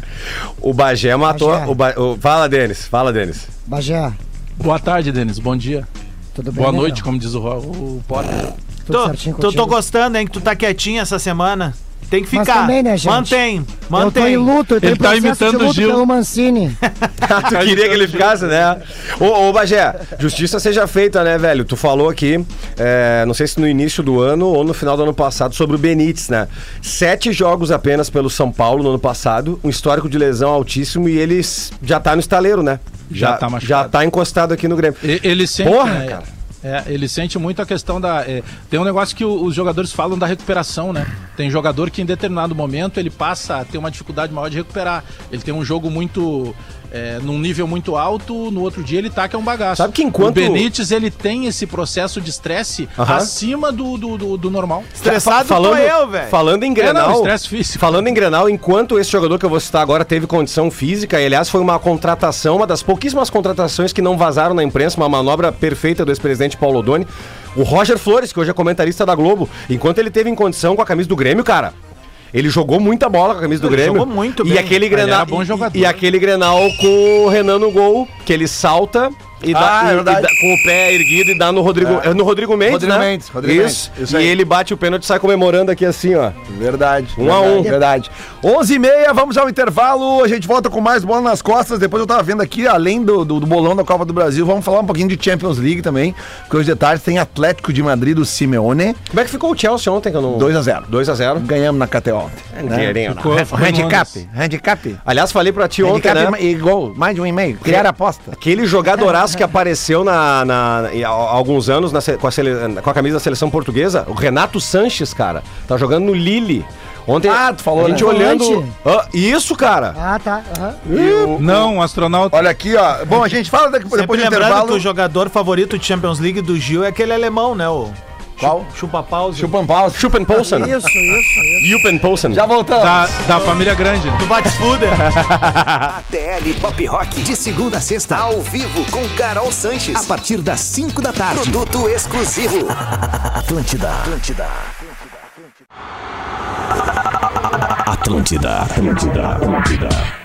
O Bagé matou. Bagé. O Ba- Fala, Denis. Fala, Denis. Bagé, Boa tarde, Denis. Bom dia. Tudo bem? Boa né, noite, meu? como diz o, o Potter. Tudo Tô, certinho tô, tô gostando, hein, que tu tá quietinho essa semana. Tem que Mas ficar. também, né, gente? Mantém, Eu tô mantém. em luto, eu tô Ele em tá imitando de o Gil. pelo Mancini. tu queria que ele ficasse, né? Ô, ô, Bagé, justiça seja feita, né, velho? Tu falou aqui, é, não sei se no início do ano ou no final do ano passado, sobre o Benítez, né? Sete jogos apenas pelo São Paulo no ano passado, um histórico de lesão altíssimo e ele já tá no estaleiro, né? Já tá machucado. Já tá encostado aqui no Grêmio. E- Ele sente, Porra, né, cara. É, ele sente muito a questão da. é, tem um negócio que o- os jogadores falam da recuperação, né? Tem jogador que em determinado momento ele passa a ter uma dificuldade maior de recuperar. Ele tem um jogo muito. É, num nível muito alto, no outro dia ele tá que é um bagaço. Sabe que enquanto- O Benítez ele tem esse processo de estresse acima do, do, do- do normal. Estressado falando, tô eu, velho. Falando em É, não, Grenal, estresse físico. falando em Grenal, enquanto esse jogador que eu vou citar agora teve condição física, e aliás foi uma contratação, uma das pouquíssimas contratações que não vazaram na imprensa, uma manobra perfeita do ex-presidente Paulo Odoni, o Roger Flores, que hoje é comentarista da Globo, enquanto ele teve em condição com a camisa do Grêmio, cara, ele jogou muita bola com a camisa do Ele Grêmio. jogou muito e bem. aquele Ele Grenal e-. E, aquele Grenal com o Renan no gol, que ele salta e dá, Ah, é e- e dá- com o pé erguido e dá no Rodrigo, é. no Rodrigo Mendes, Rodrigo né? Mendes, Rodrigo isso. Mendes, isso e aí. ele bate o pênalti e sai comemorando aqui assim, ó. Verdade. Um a verdade, um. Verdade. 11 e meia, vamos ao intervalo. A gente volta com mais bola nas costas. Depois eu tava vendo aqui, além do, do, do bolão da Copa do Brasil, vamos falar um pouquinho de Champions League também. Porque os detalhes tem Atlético de Madrid do Simeone. Como é que ficou o Chelsea ontem que eu não 2 a 0 2x0. Ganhamos na KTO ontem. É, dinheirinho, Ficou- né? ficou no Handicap. Handicap. Aliás, falei pra ti ontem, Handicap né? e gol. Mais de um e meio. Criar aposta. Aquele jogadoraço que apareceu na, na- há alguns anos na com, a sele- com a camisa da seleção portuguesa, o Renato Sanches, cara, tá jogando no Lille. Ontem Ah, tu falou, a gente né? olhando. Ah, isso, cara! Ah, tá. aham. Não, um astronauta. Olha aqui, ó. Bom, a gente fala daqui, depois do intervalo. que o jogador favorito de Champions League do Gil é aquele alemão, né? O Qual? Chupa Pause. Schuppenpolsen. Isso, isso, isso. Schuppenpolsen. Já voltamos. Da, da família grande. Do Batsfuder. ATL Pop Rock, de segunda a sexta, ao vivo com Carol Sanches, a partir das 5 da tarde. Produto exclusivo. Atlântida. Atlântida. Atlântida, Atlântida, Atlântida. Atlântida,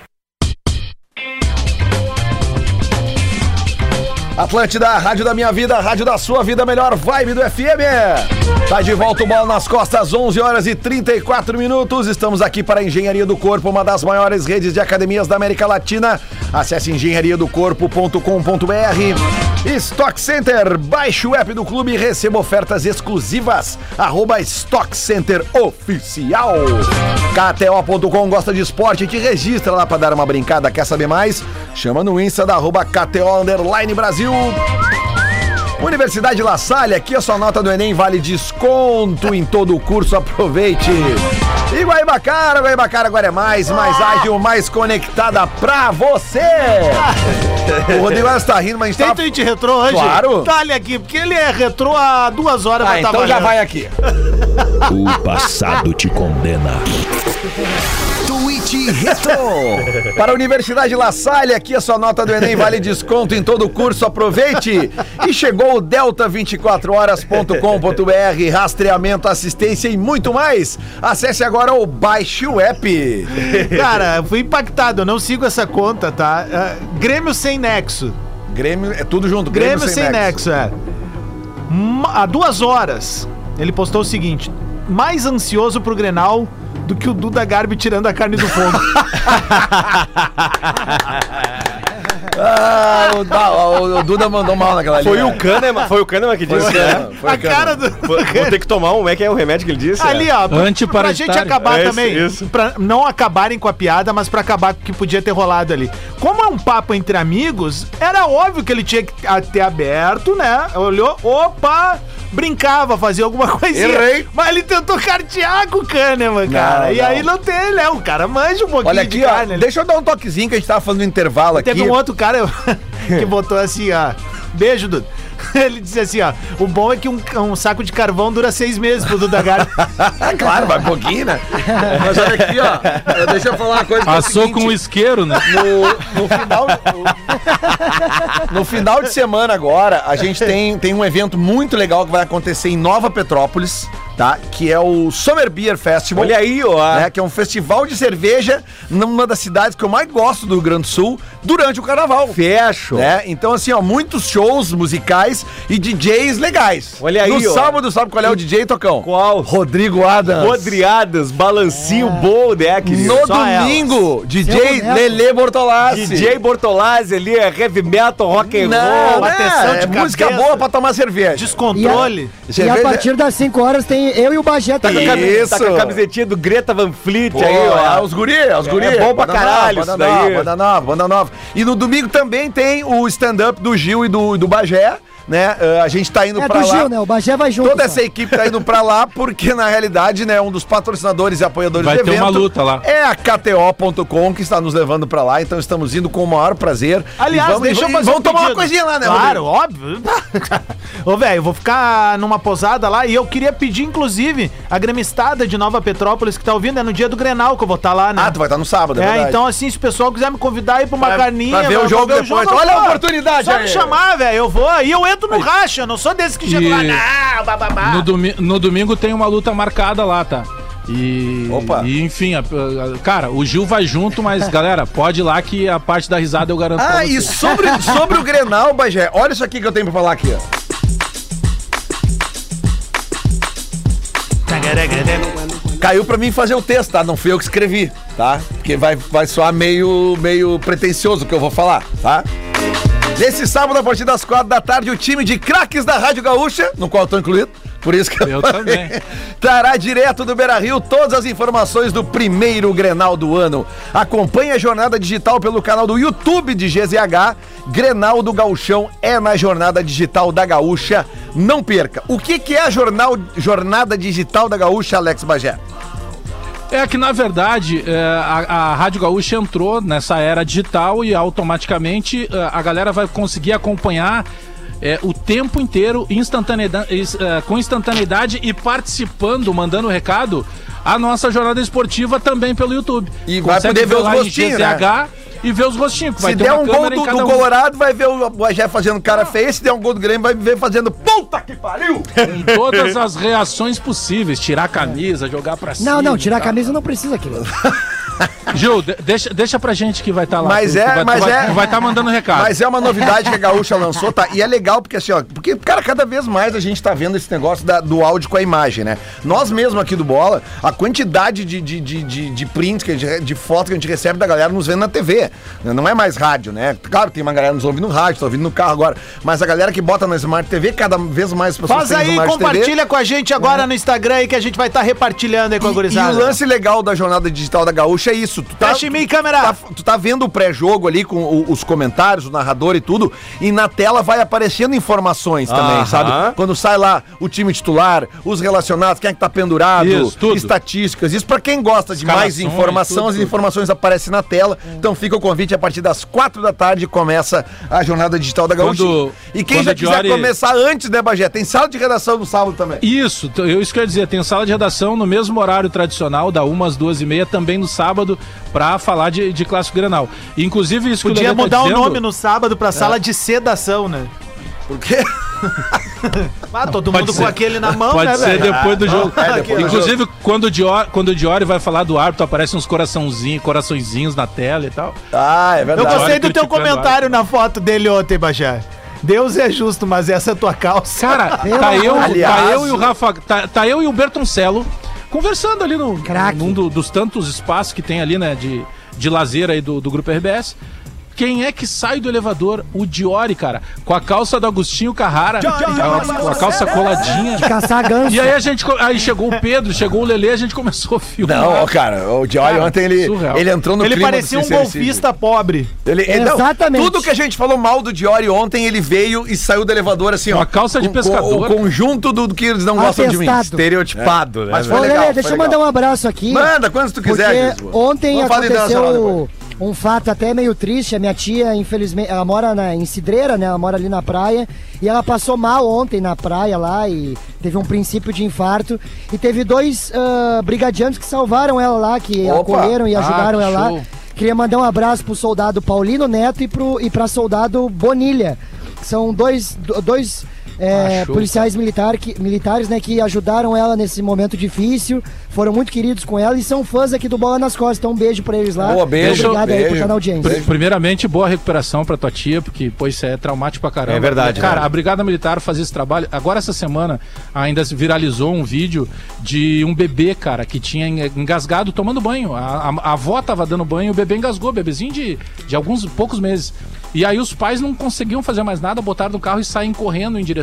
rádio da minha vida, rádio da sua vida, melhor vibe do FM. Tá de volta o bola nas costas, 11 horas e 34 minutos. Estamos aqui para a Engenharia do Corpo, uma das maiores redes de academias da América Latina. Acesse engenhariadocorpo.com.br. Stock Center, baixe o app do clube e receba ofertas exclusivas. Arroba Stock Center Oficial. KTO.com gosta de esporte, te registra lá para dar uma brincada. Quer saber mais? Chama no Insta da arroba KTO Underline Brasil. Universidade La Salle, aqui a sua nota do Enem vale desconto em todo o curso, aproveite. E Guaibacara, Guaibacara agora é mais, mais ágil, mais conectada pra você. O Rodrigo Alves tá rindo, mas a gente Tem tá... tweet retrô hoje? Claro. Dá-lhe aqui, porque ele é retrô há duas horas, Ah, tá então já vai aqui. O passado te condena. Retro. Para a Universidade La Salle, aqui a sua nota do Enem vale desconto em todo o curso, aproveite. E chegou o delta24horas.com.br, rastreamento, assistência e muito mais. Acesse agora Grenal, baixe o app. Cara, eu fui impactado, eu não sigo essa conta, tá? Ah, Grêmio sem nexo. Grêmio, é tudo junto. Grêmio, sem, nexo. é. Ma- Há duas horas, ele postou o seguinte: mais ansioso pro Grenal do que o Duda Garbi tirando a carne do fogo. Ah, o, da- o- o Duda mandou mal naquela ali. Foi né? o Kahneman, foi o Kahneman que disse, né? Foi a cara do. Vou vou ter que tomar um, como é que é o remédio que ele disse? Ali, ó, pra, pra gente acabar É isso, também. isso. Pra não acabarem com a piada, mas pra acabar com o que podia ter rolado ali. Como é um papo entre amigos, era óbvio que ele tinha que ter aberto, né? Olhou, opa, brincava, fazia alguma coisinha. Errei. Mas ele tentou cartear com o Kahneman, cara. Não, e não. aí não tem, né? O cara manja um pouquinho Olha aqui, de ó. carne. Deixa eu dar um toquezinho que a gente tava falando no intervalo aqui. Teve um outro cara que botou assim, ó. Beijo, Duda. Ele disse assim, ó. O bom é que um, um saco de carvão dura seis meses pro Duda Garbi. Ah, claro, vai um pouquinho, né? Mas olha aqui, ó. Deixa eu falar uma coisa. que é Passou seguinte, com o isqueiro, né? no, no final no, no final de semana agora a gente tem, tem um evento muito legal que vai acontecer em Nova Petrópolis tá que é o Summer Beer Festival Olha aí, ó. né, que é um festival de cerveja numa das cidades que eu mais gosto do Rio Grande do Sul durante o carnaval Fecho. né? Então, assim, ó, muitos shows musicais e DJs legais. Olha aí, No ó. sábado, sabe qual é o DJ, Tocão? Qual? Rodrigo Adams. Rodriadas, balancinho bom, né, querido? No Só domingo, DJ boneco. Lele Bortolassi. DJ Bortolazzi ali, é heavy metal, rock and Não, roll. bateção é de música cabeça. boa pra tomar cerveja. Descontrole. E a Cerveja- partir das 5 horas tem eu e o Bagé Tá com, Isso. tá com a camisetinha do Greta Van Fleet Pô, aí, é ó. os guri, é os guri. É bom pra Banda caralho nova, isso daí. nova, Banda nova, banda nova. E no domingo também tem o stand-up do Gil e do, do Bagé, né? Ah, a gente tá indo É pra do lá. Gil, né? O Bagé vai junto. Toda só. essa equipe tá indo pra lá porque, na realidade, né, um dos patrocinadores e apoiadores Vai do ter uma luta lá. é a KTO.com que está nos levando pra lá, então estamos indo com o maior prazer. Aliás, vamos, deixa eu fazer vamos um tomar uma pedido. coisinha lá, né, Claro, Rodrigo? óbvio. Ô, velho, eu vou ficar numa posada lá e eu queria pedir, inclusive, a gremistada de Nova Petrópolis que tá ouvindo, é no dia do Grenal que eu vou estar lá, né? Ah, tu vai estar no sábado, é, É, então assim, se o pessoal quiser me convidar aí pra uma Pra- carninha... pra ver o jogo ver depois. Olha a oportunidade Só aí. me chamar, velho, eu vou. E eu entro no racha, eu não sou desse que chega E- lá, não, bababá. No, domi- no domingo tem uma luta marcada lá, tá? E, Opa. e enfim, a- a- cara, o Gil vai junto, mas galera, pode ir lá que a parte da risada eu garanto pra Ah, e sobre, sobre o Grenal, Bagé, olha isso aqui que eu tenho pra falar aqui, ó. Caiu pra mim fazer o texto, tá? Não fui eu que escrevi, tá? Porque vai, vai soar meio, meio pretencioso o que eu vou falar, tá? Nesse sábado, a partir das quatro da tarde, o time de craques da Rádio Gaúcha, no qual eu tô incluído, por isso que eu, Eu falei, também. trará direto do Beira Rio todas as informações do primeiro Grenal do ano. Acompanhe a jornada digital pelo canal do YouTube de GZH. Grenal do Gauchão é na jornada digital da Gaúcha. Não perca. O que, que é a jornal, jornada digital da Gaúcha, Alex Bagé? É que, na verdade, é, a, a Rádio Gaúcha entrou nessa era digital e automaticamente é, a galera vai conseguir acompanhar é, o tempo inteiro instantaneida- is- é, com instantaneidade e participando, mandando recado, a nossa jornada esportiva também pelo YouTube. E vai poder ver os rostinhos, né? E ver os rostinhos. que vai Se der um gol em do, do um. Colorado, vai ver o Bagé fazendo cara feio. Se der um gol do Grêmio, vai ver fazendo puta que pariu! Com todas as reações possíveis, tirar a camisa, jogar pra cima. Não, não, tirar a tal. camisa não precisa, querido. Gil, de- deixa, deixa pra gente que vai estar lá. Mas Tu- é, tu vai, tu mas vai, é- tu vai estar mandando recado. Mas é uma novidade que a Gaúcha lançou, tá? E é legal porque assim, ó, porque, cara, cada vez mais a gente tá vendo esse negócio da- do áudio com a imagem, né? Nós mesmo aqui do Bola, a quantidade de, de, de, de, de prints, que gente, de foto que a gente recebe da galera nos vendo na TV. né? Não é mais rádio, né? Claro, tem uma galera nos ouvindo no rádio, tá ouvindo no carro agora. Mas a galera que bota na Smart TV, cada vez mais pessoas Faz aí, Smart compartilha com a gente agora no Instagram aí que a gente vai estar repartilhando aí com a E, e gurizada. o lance legal da jornada digital da Gaúcha é isso. Tu tá, Fecha em mim, câmera. tá- tu tá vendo o pré-jogo ali com o- os comentários, o narrador e tudo, e na tela vai aparecendo informações também, Aham. sabe? Quando sai lá o time titular, os relacionados, quem é que tá pendurado, Isso, tudo. estatísticas. Isso pra quem gosta de mais informação, tudo, as tudo. informações aparecem na tela. Então fica o convite a partir das quatro da tarde começa a jornada digital da Gaúcha. Quando- e quem já a quiser Diori- começar antes, né, Bagé? Tem sala de redação no sábado também. Isso, eu isso quero dizer, tem sala de redação no mesmo horário tradicional, da 1 às 2 e meia, também no sábado, pra falar de, de clássico Grenal. Inclusive, isso que Podia Lelê tá mudar o dizendo- nome no sábado pra sala de sedação, né? Por quê? Ah, todo Pode mundo ser. com aquele na mão, Pode né, ser velho? depois do jogo. é, depois do Inclusive, quando o Diori, quando o Diori vai falar do árbitro, aparecem uns coraçãozinhos, coraçõezinhos na tela e tal. Ah, é Eu verdade. gostei do teu comentário na foto dele ontem, Bajé. Deus é justo, mas essa é tua calça. Cara, tá eu, Aliás- tá eu e o Rafa, tá, tá eu e o Bertoncello conversando ali no, Craque. num do- dos tantos espaços que tem ali, né, de, de lazer aí do, do Grupo RBS. Quem é que sai do elevador? O Diori, cara, com a calça do Agostinho Carrara, a- com a calça coladinha. Caçar ganso. E aí a gente, aí chegou o Pedro, chegou o Lelê, a gente começou a filmar. Não, ó, cara, o Cara, ontem ele, surreal. ele entrou no Ele parecia um golfista pobre. Ele, ele- não, Exatamente. tudo que a gente falou mal do Diori ontem, ele veio e saiu do elevador assim, ó. Uma calça de pescador. O conjunto do, do que eles não gostam de mim. Atestado. Estereotipado, né? Mas? Ô, foi Lelê, legal, deixa foi eu mandar um abraço aqui. Manda quantos tu quiser, Porque ontem Vamos aconteceu um fato até meio triste. A minha tia, infelizmente, ela mora na, em Cidreira, né? Ela mora ali na praia. E ela passou mal ontem na praia lá e teve um princípio de infarto. E teve dois ah, brigadianos que salvaram ela lá, que Opa. acolheram e Ah, ajudaram que ela lá. show. Queria mandar um abraço pro soldado Paulino Neto e, pro, e pra soldado Bonilha. São dois, do- dois é, Ah, policiais militar que- militares né, que ajudaram ela nesse momento difícil. Foram muito queridos com ela e são fãs aqui do Bola nas Costas. Então um beijo pra eles lá. Boa, beijo, Obrigado aí por beijo. estar na audiência. Pri- Primeiramente, boa recuperação pra tua tia, porque, pô, isso é traumático pra caramba. É verdade, Cara, né? a Brigada Militar faz esse trabalho. Agora, essa semana, ainda se viralizou um vídeo de um bebê, cara, que tinha en- engasgado tomando banho. A, a- a avó tava dando banho e o bebê engasgou, bebezinho de, de alguns poucos meses. E aí os pais não conseguiam fazer mais nada, botaram no carro e saem correndo em direção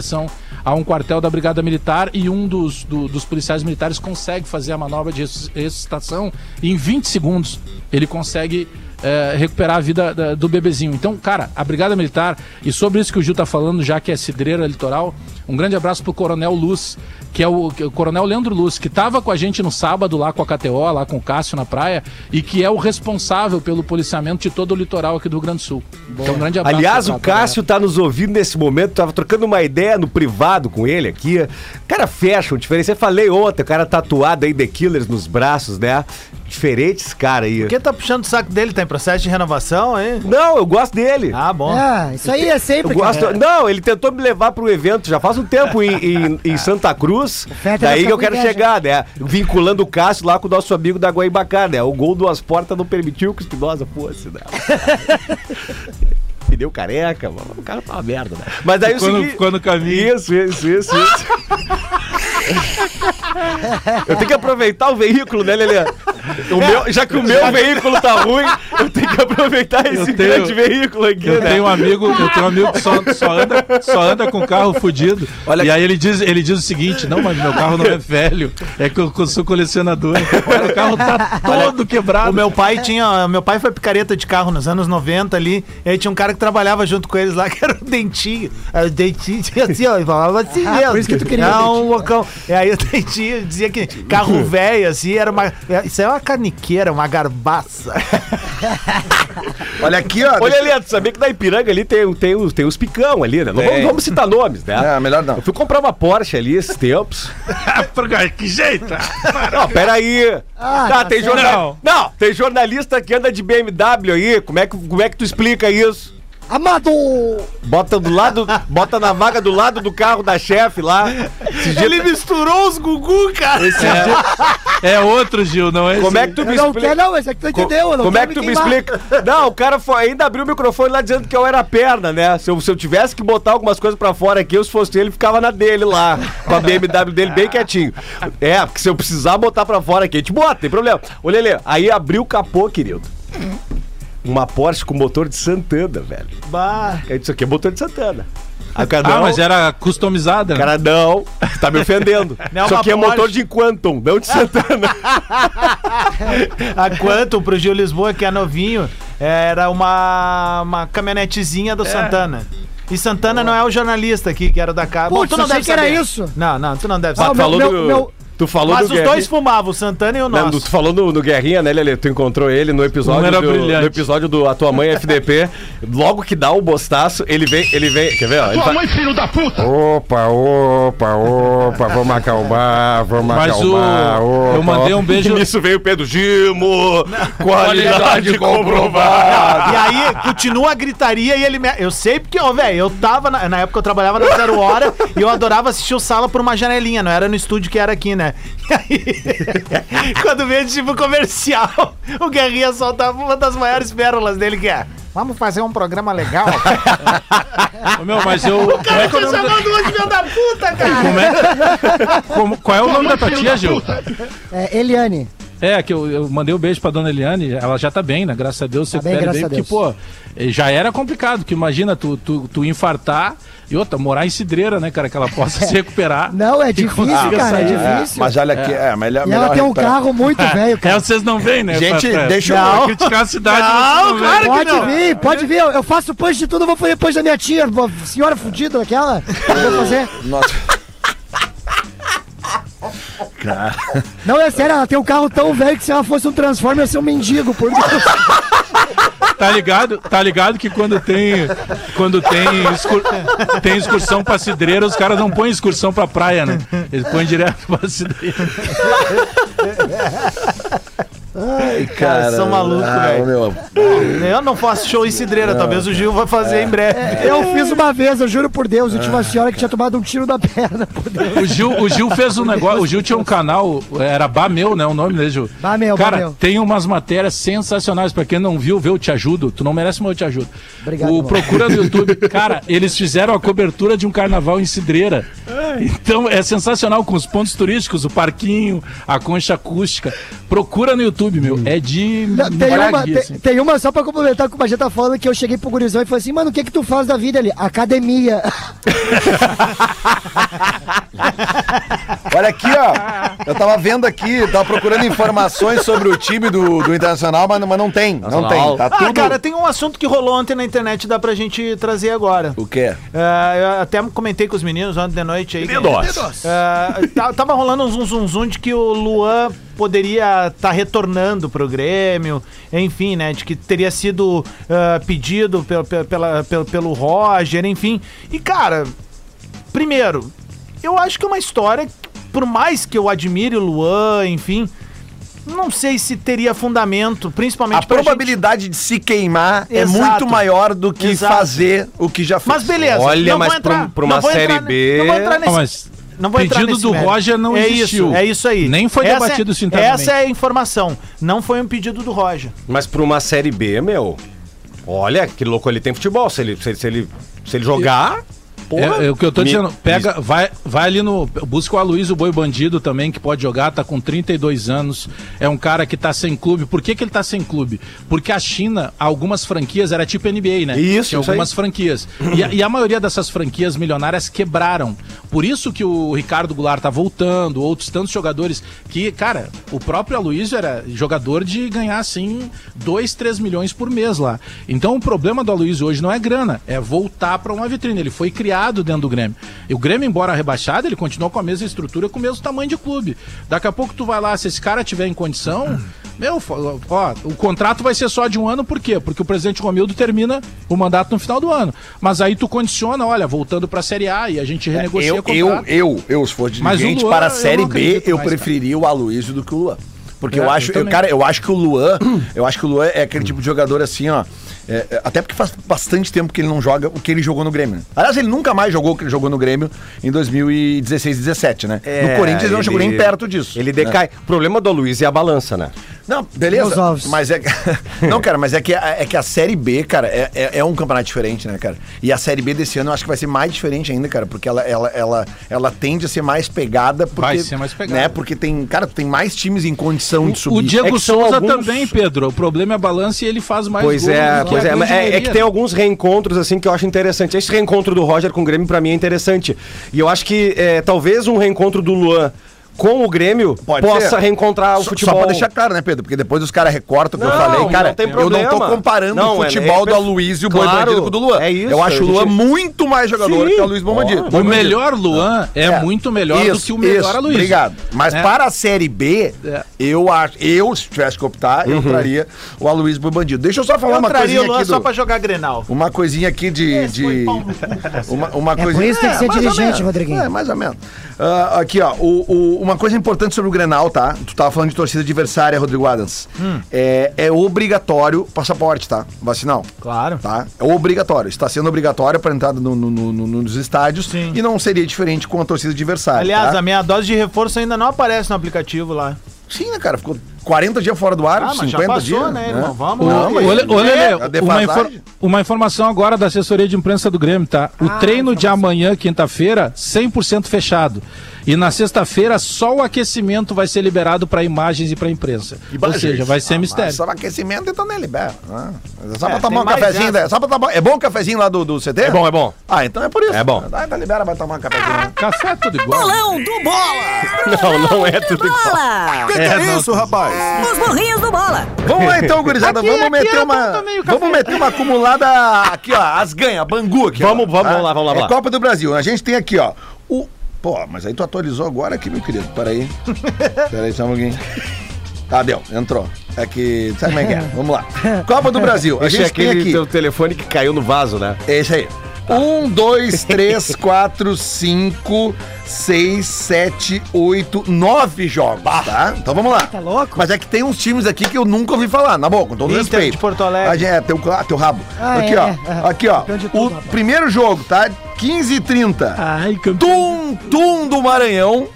a um quartel da Brigada Militar e um dos, do- dos policiais militares consegue fazer a manobra de ressus- ressuscitação e em 20 segundos. Ele consegue é, recuperar a vida da- do bebezinho. Então, cara, a Brigada Militar, e sobre isso que o Gil tá falando, já que é cidreira litoral, um grande abraço pro Coronel Luz, que é o, que é o Coronel Leandro Luz, que tava com a gente no sábado lá com a KTO, lá com o Cássio na praia, e que é o responsável pelo policiamento de todo o litoral aqui do Rio Grande do Sul. Então, um grande abraço. Aliás, o Cássio tá nos ouvindo nesse momento, tava trocando uma ideia no privado com ele aqui. Cara, fashion, diferente. Eu falei ontem, o cara tatuado aí, The Killers nos braços, né? Diferente esse cara aí. Por que tá puxando o saco dele? Tá em processo de renovação, hein? Não, eu gosto dele. Ah, bom. Ah, isso aí é Eu sempre. gosto. cara. Não, ele tentou me levar pro evento já faz um tempo em, em- em Santa Cruz. Daí que eu quero inveja. chegar, né? Vinculando o Cássio lá com o nosso amigo da Guaibacá, né? O gol duas portas não permitiu que o Espinosa fosse, né? Pneu careca, mano. O cara tá uma merda, né? Mas daí o Ficou no- seguinte- ficou no caminho. Isso, isso, isso, isso. eu tenho que aproveitar o veículo, né, Lelê? O meu, já que o meu veículo tá ruim, eu tenho que aproveitar esse tenho- grande veículo aqui, Eu né? tenho um amigo, eu tenho um amigo que só, só anda, só anda com carro fudido. Olha e aí ele diz, ele diz o seguinte: não, mas meu carro não é velho, é que eu, sou colecionador. Olha, o carro tá todo quebrado. O meu pai tinha. Meu pai foi picareta de carro nos anos 90 ali. E aí tinha um cara que trabalhava junto com eles lá, que era o Dentinho. Era O Dentinho tinha assim, ó, ele falava assim Ah, mesmo. por isso que tu queria o um loucão. E aí o Dentinho dizia que carro velho, assim, era uma. Isso é uma carniqueira, uma garbaça. Olha aqui, ó. Olha ali, tu sabia que na Ipiranga ali tem, tem, os, tem os picão ali, né? Não vamos, vamos citar nomes, né? É, melhor não. Eu fui comprar uma Porsche ali esses tempos. que jeito! Não, peraí. Ah, Ah, tá tem jornal... não. tem jornalista que anda de BMW aí. Como é que, como é que tu explica isso? Amado! Bota do lado, bota na vaga do lado do carro da chefe lá. Ele misturou os Gugu, cara. É outro, Gil, não é Como é esse? que tu me não explica? quer, não, mas é que tu entendeu. eu não Como é que tu me queimar. explica? Não, o cara foi, ainda abriu o microfone lá dizendo que eu era a perna, né? Se eu, se eu tivesse que botar algumas coisas pra fora aqui, eu, se fosse ele, ficava na dele lá, com a BMW dele bem quietinho. É, porque se eu precisar botar pra fora aqui, a gente bota, tem problema. Ô, Lelê, aí abriu o capô, querido. Uma Porsche com motor de Santana, velho. Bah. Aí Isso aqui é motor de Santana. Aí o cara, Ah, não, mas era customizada. né? cara não, tá me ofendendo. Não, Isso uma aqui é Porsche. motor de Quantum, não de Santana. A Quantum pro Gil Lisboa, que é novinho, era uma, uma caminhonetezinha É. do Santana. E Santana não é o jornalista aqui, que era da casa. Putz, tu não deve que era isso. Não, não, tu não deve Ah, saber. meu, falou meu, do- meu, Tu falou Mas do os Guerrinha- dois fumavam, o Santana e o Não, nosso. tu falou no, no Guerrinha, né, Lelê? Tu encontrou ele no episódio, era do, brilhante. no episódio do A Tua Mãe FDP. Logo que dá o bostaço, ele vem, ele vem. Quer ver, ó? Ele tá- filho da puta! Opa, opa, opa, vamos acalmar, vamos Mas o- acalmar. eu mandei um beijo- nisso veio o Pedro Gimo, qualidade comprovada. E aí, continua a gritaria e ele me... Eu sei porque, ó, velho, eu tava... Na, na época eu trabalhava na Zero Hora e eu adorava assistir o Sala por uma janelinha, não era no estúdio que era aqui, né? E aí, quando veio tipo comercial, o Guerrinha soltava uma das maiores pérolas dele, que é... Vamos fazer um programa legal. Ô, meu, mas eu. O nome da- chamando hoje, filho da puta, cara! como é- como- qual é o nome da tua tia, Gil? É, Eliane. É, que eu, eu mandei um beijo pra dona Eliane, ela já tá bem, né? Graças a Deus, você Tá bem, graças a porque, pô, eh, já era complicado, que imagina tu, tu, tu infartar e outra, morar em cidreira, né, cara, que ela possa se recuperar. Não, é difícil, cara, é sair. difícil. Mas olha aqui, é, melhor. E ela melhor tem um recuperar. carro muito velho, É, cara. vocês não veem, né? Gente, pra- pra- deixa eu- criticar a cidade. Não, não claro Pode não. vir, pode vir. Eu, eu faço punch de tudo, eu vou fazer punch da minha tia, uma senhora fudida daquela. Eu vou fazer. Nossa. Não, é sério, ela tem um carro tão velho que se ela fosse um Transformer, ia ser um mendigo, por Deus. Tá ligado? Tá ligado que quando tem quando tem, excur- tem excursão pra cidreira, os caras não põem excursão pra praia, né? Eles põem direto pra cidreira. Ai, Cara, são malucos, ah, velho. meu. Eu não faço show em cidreira, talvez o Gil vai fazer em breve. Eu fiz uma vez, eu juro por Deus, eu tinha uma senhora que tinha tomado um tiro na perna. Por Deus. O Gil, o Gil fez um negócio, o Gil tinha um canal, era Bameu, né? O nome dele, Gil. Bameu, Cara, Bameu. tem umas matérias sensacionais. Pra quem não viu, vê, eu te ajudo. Tu não merece, mas eu te ajudo. Obrigado, o. Procura no YouTube. Cara, eles fizeram a cobertura de um carnaval em Cidreira. Então é sensacional, com os pontos turísticos, o parquinho, a concha acústica. Procura no YouTube, meu. É de. Não, tem, uma, tem, assim. tem uma só pra complementar o que o Bagé tá falando, que eu cheguei pro gurizão e falei assim, mano, o que que tu faz da vida ali? Academia. Olha aqui, ó. Eu tava vendo aqui, tava procurando informações sobre o time do, do Internacional, mas, mas não tem. Não tem. Tá Ah, tudo. cara, tem um assunto que rolou ontem na internet, dá pra gente trazer agora. O quê? É, eu até comentei com os meninos ontem de noite aí. É, tá- tava rolando um zum, zum, zum de que o Luan poderia estar retornando pro Grêmio, enfim, né? De que teria sido é, pedido pelo, pela, pelo, pelo Roger, enfim. E, cara, primeiro, eu acho que é uma história, que, por mais que eu admire o Luan, enfim, não sei se teria fundamento, principalmente A pra gente- probabilidade de se queimar é Exato. muito maior do que Exato. fazer o que já fez. Mas beleza. Olha, não mas vou pra entrar- pra uma não vou Série entrar- B- Não vou entrar nesse... Ah, mas Não vou pedido nesse do mérito. Roger não é existiu. Isso, é isso aí. Nem foi Essa debatido é, isso internamente. Essa é a informação. Não foi um pedido do Roger. Mas pra uma Série B, meu. Olha, que louco ele tem futebol. Se ele, se, se ele, se ele jogar. Porra, É, é o que eu tô me- dizendo, pega, vai, vai ali no. Busca o Aloysio Boi Bandido também, que pode jogar, tá com 32 anos. É um cara que tá sem clube. Por que, que ele tá sem clube? Porque a China, algumas franquias, era tipo NBA, né? Isso, Tinha isso algumas franquias. E a, e a maioria dessas franquias milionárias quebraram. Por isso que o Ricardo Goulart tá voltando, outros tantos jogadores que, cara, o próprio Aloysio era jogador de ganhar assim 2, 3 milhões por mês lá. Então o problema do Aloysio hoje não é grana, é voltar para uma vitrine. Ele foi criado dentro do Grêmio. E o Grêmio, embora rebaixado, ele continuou com a mesma estrutura, com o mesmo tamanho de clube. Daqui a pouco tu vai lá, se esse cara tiver em condição, meu, ó, o contrato vai ser só de um ano, por quê? Porque o presidente Romildo termina o mandato no final do ano. Mas aí tu condiciona, olha, voltando para a Série A e a gente renegocia Eu, o contrato. eu, eu, eu, se Mas o dirigente Luan, para a eu Série B, eu mais, preferiria o Aloysio do que o Luan. Porque É, eu eu acho, eu, também. cara, eu acho que o Luan, eu acho que o Luan é aquele tipo de jogador assim, ó. é, é, até porque faz bastante tempo que ele não joga o que ele jogou no Grêmio. né? Aliás, ele nunca mais jogou o que ele jogou no Grêmio em 2016, 17, né? É, no Corinthians ele não chegou nem perto disso. Ele né? decai. O problema do Luiz é a balança, né? Não, Meus beleza. ovos. Mas é. não, cara, mas é que, a- é que a Série B, cara, é, é, é um campeonato diferente, né, cara? E a Série B desse ano eu acho que vai ser mais diferente ainda, cara, porque ela, ela, ela, ela tende a ser mais pegada. Porque, Vai ser mais pegada. Né, porque tem. Cara, tem mais times em condição de subir. O Diego É Souza alguns- também, Pedro. O problema é a balança e ele faz mais Pois gols é, pois é, é, é que tem alguns reencontros assim que eu acho interessante. Esse reencontro do Roger com o Grêmio pra mim é interessante. E eu acho que é, talvez um reencontro do Luan com o Grêmio Pode possa ser. reencontrar o Só- futebol. Só pra deixar claro, né, Pedro? Porque depois os caras recortam o que eu Não, falei. não Cara, tem eu não tô comparando Não, o é- futebol é do perfe- Aloysio e o Boi Claro, Bandido com o do Luan. é isso, Eu acho o Luan gente- muito mais jogador Sim. que o Luiz Bom Bandido. O melhor Luan é, É. muito melhor do Isso, que o melhor isso, Aloysio. Obrigado. Mas É. para a Série B, É. eu acho. Eu, se tivesse que optar, eu traria o Aloysio Boi Bandido. Deixa eu só falar Eu uma traria coisinha o Luan aqui. só do- pra jogar Grenal. Uma coisinha aqui de. de uma, uma É coisinha. por isso tem que ser dirigente. Rodriguinho. É, mais ou menos. Ah, aqui, ó. O- uma coisa importante sobre o Grenal, tá? Tu tava falando de torcida adversária, Rodrigo Adams. Hum. É, é obrigatório passaporte, tá? Vacinal. Claro. Tá? É obrigatório. Está sendo obrigatório para entrada no- no- no- no- nos estádios. Sim. E não seria diferente com a torcida adversária. Aliás, tá? a minha dose de reforço ainda não aparece no aplicativo lá. Sim, né, cara? Ficou 40 dias fora do ar, Ah, mas já 50 passou, dias. né, irmão? Vamos. Não, mas- ô, Lelê, ô, Lelê, É, a uma, infor- uma informação agora da assessoria de imprensa do Grêmio, tá? O Ah, treino de amanhã, quinta-feira, 100% fechado. E na sexta-feira, só o aquecimento vai ser liberado para imagens e para imprensa. Ou seja, vai ser Ah, mistério. Só aquecimento, então nem libera. né? É só É, pra tomar um cafezinho. né? Só pra tomar... É bom o cafezinho lá do, do CT? É bom, é bom. Ah, então é por isso. É bom. Ah, então libera, vai tomar um cafezinho. Café é tudo igual. Bolão do Bola! Não, não é tudo igual. Bola! É, não, isso, rapaz? Os burrinhos do Bola! Vamos lá então, gurizada. Aqui- vamos aqui meter era uma. o. Vamos meter uma acumulada aqui, ó. As ganha, Bangu aqui. ó, Vamos, vamos, vamos lá, vamos lá, É vamos lá. Copa do Brasil. A gente tem aqui, ó. O. Pô, mas aí tu atualizou agora aqui, meu querido. Peraí. Peraí, só um pouquinho. Tá, deu, entrou. É que. Sabe como é que é? Vamos lá. Copa do Brasil. A Esse é gente tem aquele aqui. teu telefone que caiu no vaso, né? Esse aí. Um, dois, três, quatro, cinco, seis, sete, oito, nove jogos, tá? Então vamos lá. Tá louco? Mas é que tem uns times aqui que eu nunca ouvi falar, na boa, com todo Inter respeito. de Porto Alegre. A gente- É, teu, ah, teu rabo. Ah, aqui, é, ó. é, é. Aqui, ó. Tudo, o rapaz. primeiro jogo, tá? 15 e 30. Ai, campeão. Tum, tum do Maranhão.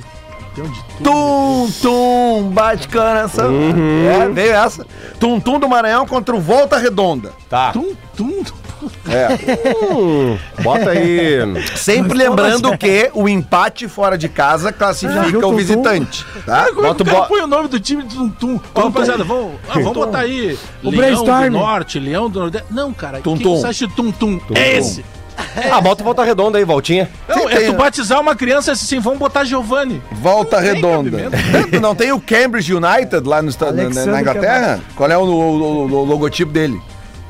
Tum, tum, bate coração. Uhum. É, veio essa. Tum, tum do Maranhão contra o Volta Redonda. Tá. Tum, tum. É. Hum, bota aí. Sempre lembrando que o empate fora de casa classifica o visitante, tá? Como é Bota o cara bo- põe o nome do time de Tum Tum? Ó, rapaziada, vamos, ah, vamos botar aí O Leão do. Norte, Leão do Nordeste. Não, cara, que, Tum que Tum. você acha de Tum Tum? É esse. Ah, bota volta redonda aí, voltinha. Não, Sim, é tem- tu batizar uma criança assim, vamos botar Giovanni. Volta Não tem redonda. cabimento. Não tem o Cambridge United lá no, na, na Inglaterra? Qual é o, o- o- o logotipo dele?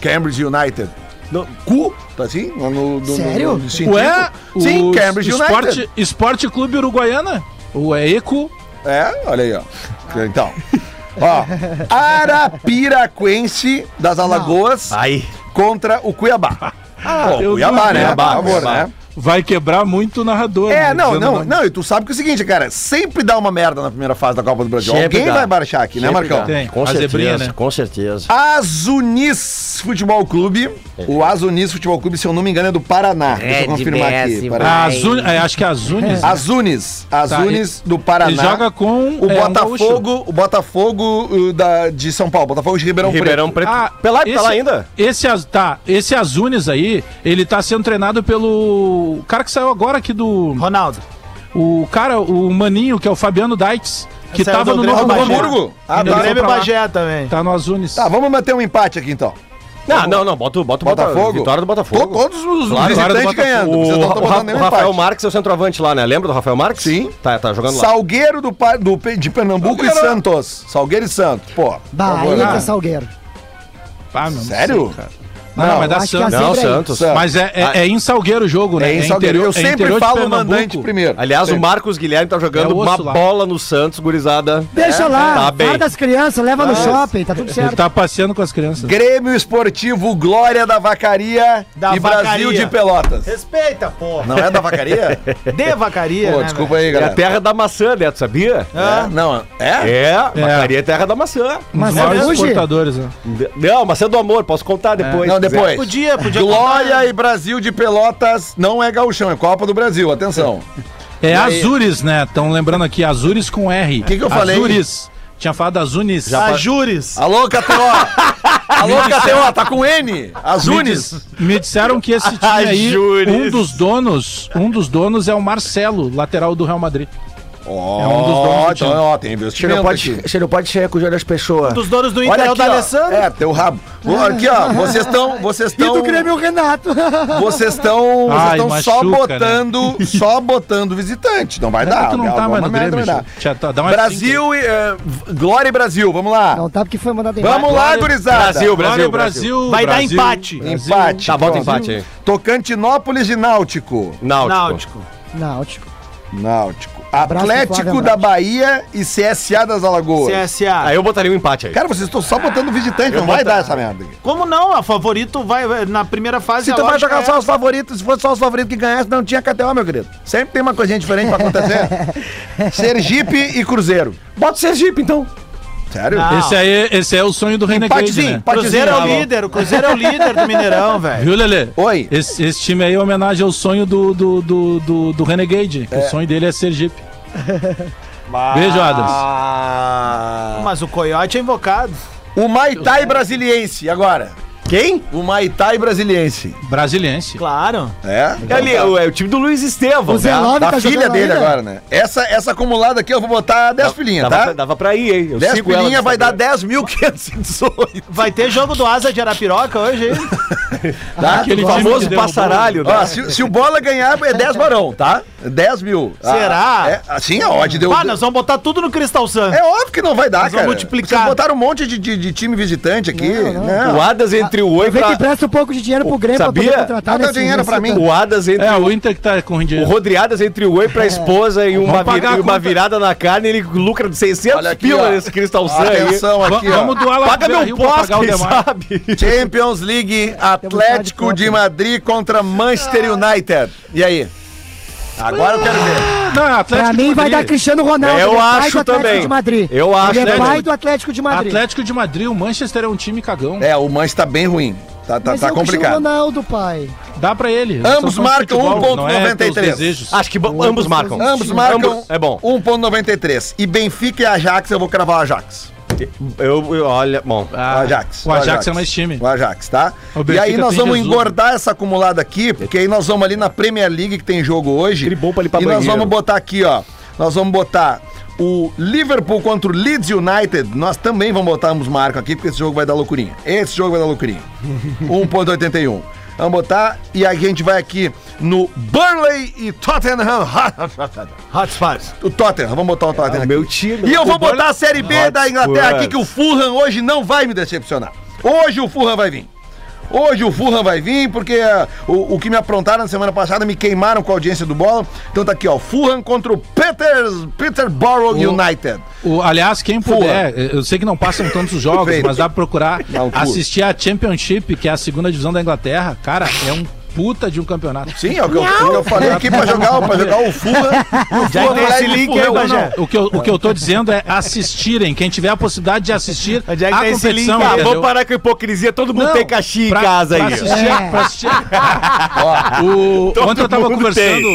Cambridge United. No, cu? Tá assim? No, no, no- Sério? no? Ué, Sim, o Cambridge United. Esporte, Esporte Clube Uruguaiana. O Eco. É, olha aí, ó. Então. Ó, Arapiraquense das Alagoas Aí. contra o Cuiabá. Pô, eu Cuiabá, né? Cuiabá, Por favor, Cuiabá. né? Vai quebrar muito o narrador. É, né? não, não, nome. não, e tu sabe que é o seguinte, cara, sempre dá uma merda na primeira fase da Copa do Brasil. Sempre Alguém dá. vai baixar aqui, né, Sempre Marcão? dá. Tem, Com a zebrinha, certeza, né? com certeza. Azunis Futebol Clube. O Azunis Futebol Clube, se eu não me engano, é do Paraná. Deixa eu confirmar aqui. A Paraná. Azu- é, acho que é Azunes. Azunis. Azunis do Paraná. Ele joga com o é, um. Botafogo, o Botafogo uh, da, de São Paulo, Botafogo de Ribeirão, Ribeirão Preto. Preto. Ah, esse- Pelá ainda? Esse, tá, esse Azunes aí, ele tá sendo treinado pelo o cara que saiu agora aqui do... Ronaldo. O cara, o maninho, que é o Fabiano Dites, que Saiu tava no Novo. Hamburgo? Ah, Do tá. Grêmio lá. Bagé também. Tá no Azunes. Tá, vamos manter um empate aqui então. Não, não, não, bota, o- bota o Botafogo? Vitória do Botafogo. To- Todos os Claro, visitantes vitória do Botafogo. ganhando. O, Vocês não o, Ra- botando o nenhum Rafael empate. Marques é o centroavante lá, né? Lembra do Rafael Marques? Sim. Tá, tá jogando lá. Salgueiro do, Pa- do, Pe- de Pernambuco e Santos. Salgueiro e Santos. Pô. por Bah, favor, aí é que é Salgueiro. Ah, não Sério? sei, cara. Não, não, mas que é Santos. assim. Não. Santos. Mas é, é, é em Salgueiro o jogo, né? É em Salgueiro. interior- Eu é sempre falo o mandante primeiro. Aliás, o. Marcos Guilherme tá jogando É uma lá. bola no Santos, gurizada. Deixa lá, tá guarda as crianças, leva no shopping, tá tudo Ele certo. tá passeando com as crianças. Grêmio Esportivo Glória da Vacaria Da e Vacaria. Brasil de Pelotas. Respeita, porra. Não é da Vacaria? De vacaria, Pô, né, desculpa aí, É a galera. terra da maçã, né? Tu sabia? É? Não, é? É, Macaria é terra da maçã. Mas é exportadores, né? Não, maçã do amor, posso contar depois. Não, quiser. Depois. Podia, podia Glória contar. e Brasil de Pelotas não é gauchão, é Copa do Brasil, atenção. É aí? Azures, né? Estão lembrando aqui, Azures com R. O que que eu falei? Azures. Tinha falado Azunes. Jures. Alô, KTO! Alô, KTO, tá com N? Azunes? Me, dis- me disseram que esse time aí, um dos donos, um dos donos é o Marcelo, lateral do Real Madrid. Ó, É um dos donos do então, ó, tem Você investimento não pode, aqui. você não pode ser com o das pessoas. Dos donos do Inter é o aqui, da. Alessandro. É, teu rabo. Ô, Aqui, ó, vocês estão. Vocês E do estão. Grêmio o Renato. Vocês estão. Estão só machuca, botando. Só botando visitante. Não vai É, dar. tu não tá alguma mais no merda Grêmio, tá- dá mais Brasil e. eh, Glória e Brasil, vamos lá. Não tá porque foi mandado Vamos lá, gurizada. Brasil, Glória, Brasil, Brasil. Brasil. Vai dar empate. Brasil. Empate. Tá, bota empate aí. Tocantinópolis e Náutico. Náutico. Náutico. Náutico. Náutico. Abraço Atlético Flávio da Andrade. Bahia e CSA das Alagoas. CSA. Aí eu botaria um empate aí. Cara, vocês estão só botando visitante, não vai dar essa merda aqui. Como não? A favorito vai vai- na primeira fase. Se a tu vai lógica jogar é só os favoritos, se fosse só os favoritos que ganhassem, não tinha KTO, meu querido. Sempre tem uma coisinha diferente pra acontecer. Sergipe e Cruzeiro. Bota o Sergipe, então. Sério? Não. Esse aí, esse é o sonho do Renegade, Empatezinho, né? empatezinho. Cruzeiro é o líder, o Cruzeiro é o líder do Mineirão, velho. Viu, Lelê? Oi. Esse, esse time aí é homenagem ao sonho do, do, do, do, do Renegade. que O sonho dele é Sergipe. Beijo, Adams. Mas o Coyote é invocado. O Maitai Brasiliense, agora. Quem? O Maitai Brasiliense. Brasiliense. Claro. É? É ali, é o, é o time do Luiz Estevam. O Zé Love Da tá filha jogando dele ainda? agora, né? Essa, essa acumulada aqui eu vou botar 10 filhinhas, dava, tá? pra, dava pra ir, hein? Eu 10 sigo ela no filhinhas vai dar Instagram. 10.518. Vai ter jogo do Asa de Arapiroca hoje, hein? Tá? Aquele O time que famoso passaralho, né? Ó, se, se o bola ganhar, é 10 varão, tá? 10 mil. Será? Ah, é, assim, a odd deu. Ah, nós vamos botar tudo no Cristal Sun. É óbvio que não vai dar, Nós cara. vamos multiplicar. Vocês botaram um monte de, de, de time visitante aqui. Não, não. Não. O Adas entre o oi Vê que pra... empresta um pouco de dinheiro pro Grêmio Sabia? pra poder contratar nesse- dinheiro pra mim. O Adas entre É, o... o Inter que tá com O dinheiro. Rodriadas entre o whey pra esposa e uma, a e uma virada na carne, ele lucra de 600 Olha aqui, pila ó. nesse Cristal Sun. Atenção aqui, ó. Vamos doar lá Paga meu o demais. sabe? Champions League, Atlético de Madrid contra Manchester United. E aí? Agora eu quero ver. Não, Atlético Pra mim vai dar Cristiano Ronaldo. Eu é acho também. de Madrid. Eu acho Ele é também. pai do Atlético de Madrid. Atlético de Madrid, o Manchester é um time cagão. É, o Manchester tá bem ruim. Tá, tá, Mas tá é complicado. Ronaldo, pai. Dá pra ele. Ambos marcam futebol, não é teus 1.93. desejos. Acho que bo- ambos marcam. Ambos marcam Ambos- é bom. 1.93. E Benfica e Ajax, eu vou cravar o Ajax. Eu, eu- olha, bom. Ah, o Ajax. O Ajax é mais time. O Ajax, tá? O e aí nós vamos Jesus. engordar essa acumulada aqui, porque aí nós vamos ali na Premier League que tem jogo hoje. Aquele bom pra limpar E nós banheiro. vamos botar aqui, ó. Nós vamos botar o Liverpool contra o Leeds United. Nós também vamos botar ambos marcam aqui, porque esse jogo vai dar loucurinha. Esse jogo vai dar loucurinha. 1.81. Vamos botar e a gente vai aqui no Burnley e Tottenham. Hotspots. O Tottenham, vamos botar o Tottenham aqui. meu time. E eu vou botar a Série B da Inglaterra aqui, que o Fulham hoje não vai me decepcionar. Hoje o Fulham vai vir. Hoje o Fulham vai vir, porque eh, o, o que me aprontaram na semana passada me queimaram com a audiência do bola. Então tá aqui, ó. Fulham contra o Peters, Peterborough O- United. O, aliás, quem puder, eu sei que não passam tantos jogos, mas dá pra procurar Não, assistir a Championship, que é a segunda divisão da Inglaterra. Cara, é um puta de um campeonato. Sim, é o que eu, o que eu falei aqui pra jogar, pra jogar o Fulham. O Já tem vai esse link aí, Bagé. não, o, que eu, o que eu tô dizendo é assistirem. Quem tiver a possibilidade de assistir Onde é que a esse competição. link? Ah, vamos parar com a hipocrisia. Todo mundo Não, tem caixinha em pra- casa pra aí. Assistir, É. pra assistir. O- Todo ontem eu tava conversando.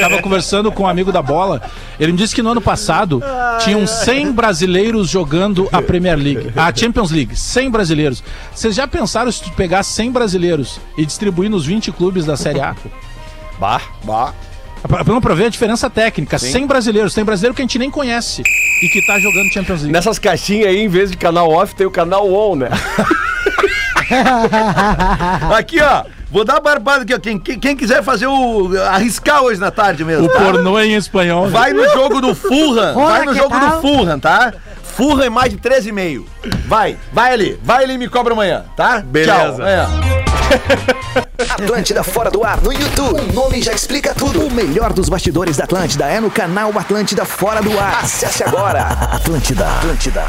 Tava conversando com um amigo da bola. Ele me disse que no ano passado tinham 100 brasileiros jogando a Premier League, a Champions League. 100 brasileiros. Vocês já pensaram se tu pegar 100 brasileiros e distribuir nos 20 clubes da Série A? Bah. Bah. Pra, pra- ver a diferença técnica. 100 brasileiros. Tem brasileiro que a gente nem conhece e que tá jogando Champions League. Nessas caixinhas aí, em vez de canal off, tem o canal on, né? Aqui, ó. Vou dar uma barbada aqui, ó. Quem, quem, quiser fazer o. arriscar hoje na tarde mesmo. O tá? pornô em espanhol. Vai no jogo do Fulham. Vai no jogo tal? do Fulham, tá? Fulham é mais de 13,5. Vai, vai ali. Vai ali e me cobra amanhã, tá? Beleza. Tchau. É. Atlântida Fora do Ar no YouTube. O nome já explica tudo. O melhor dos bastidores da Atlântida é no canal Atlântida Fora do Ar. Acesse agora. Atlântida. Atlântida.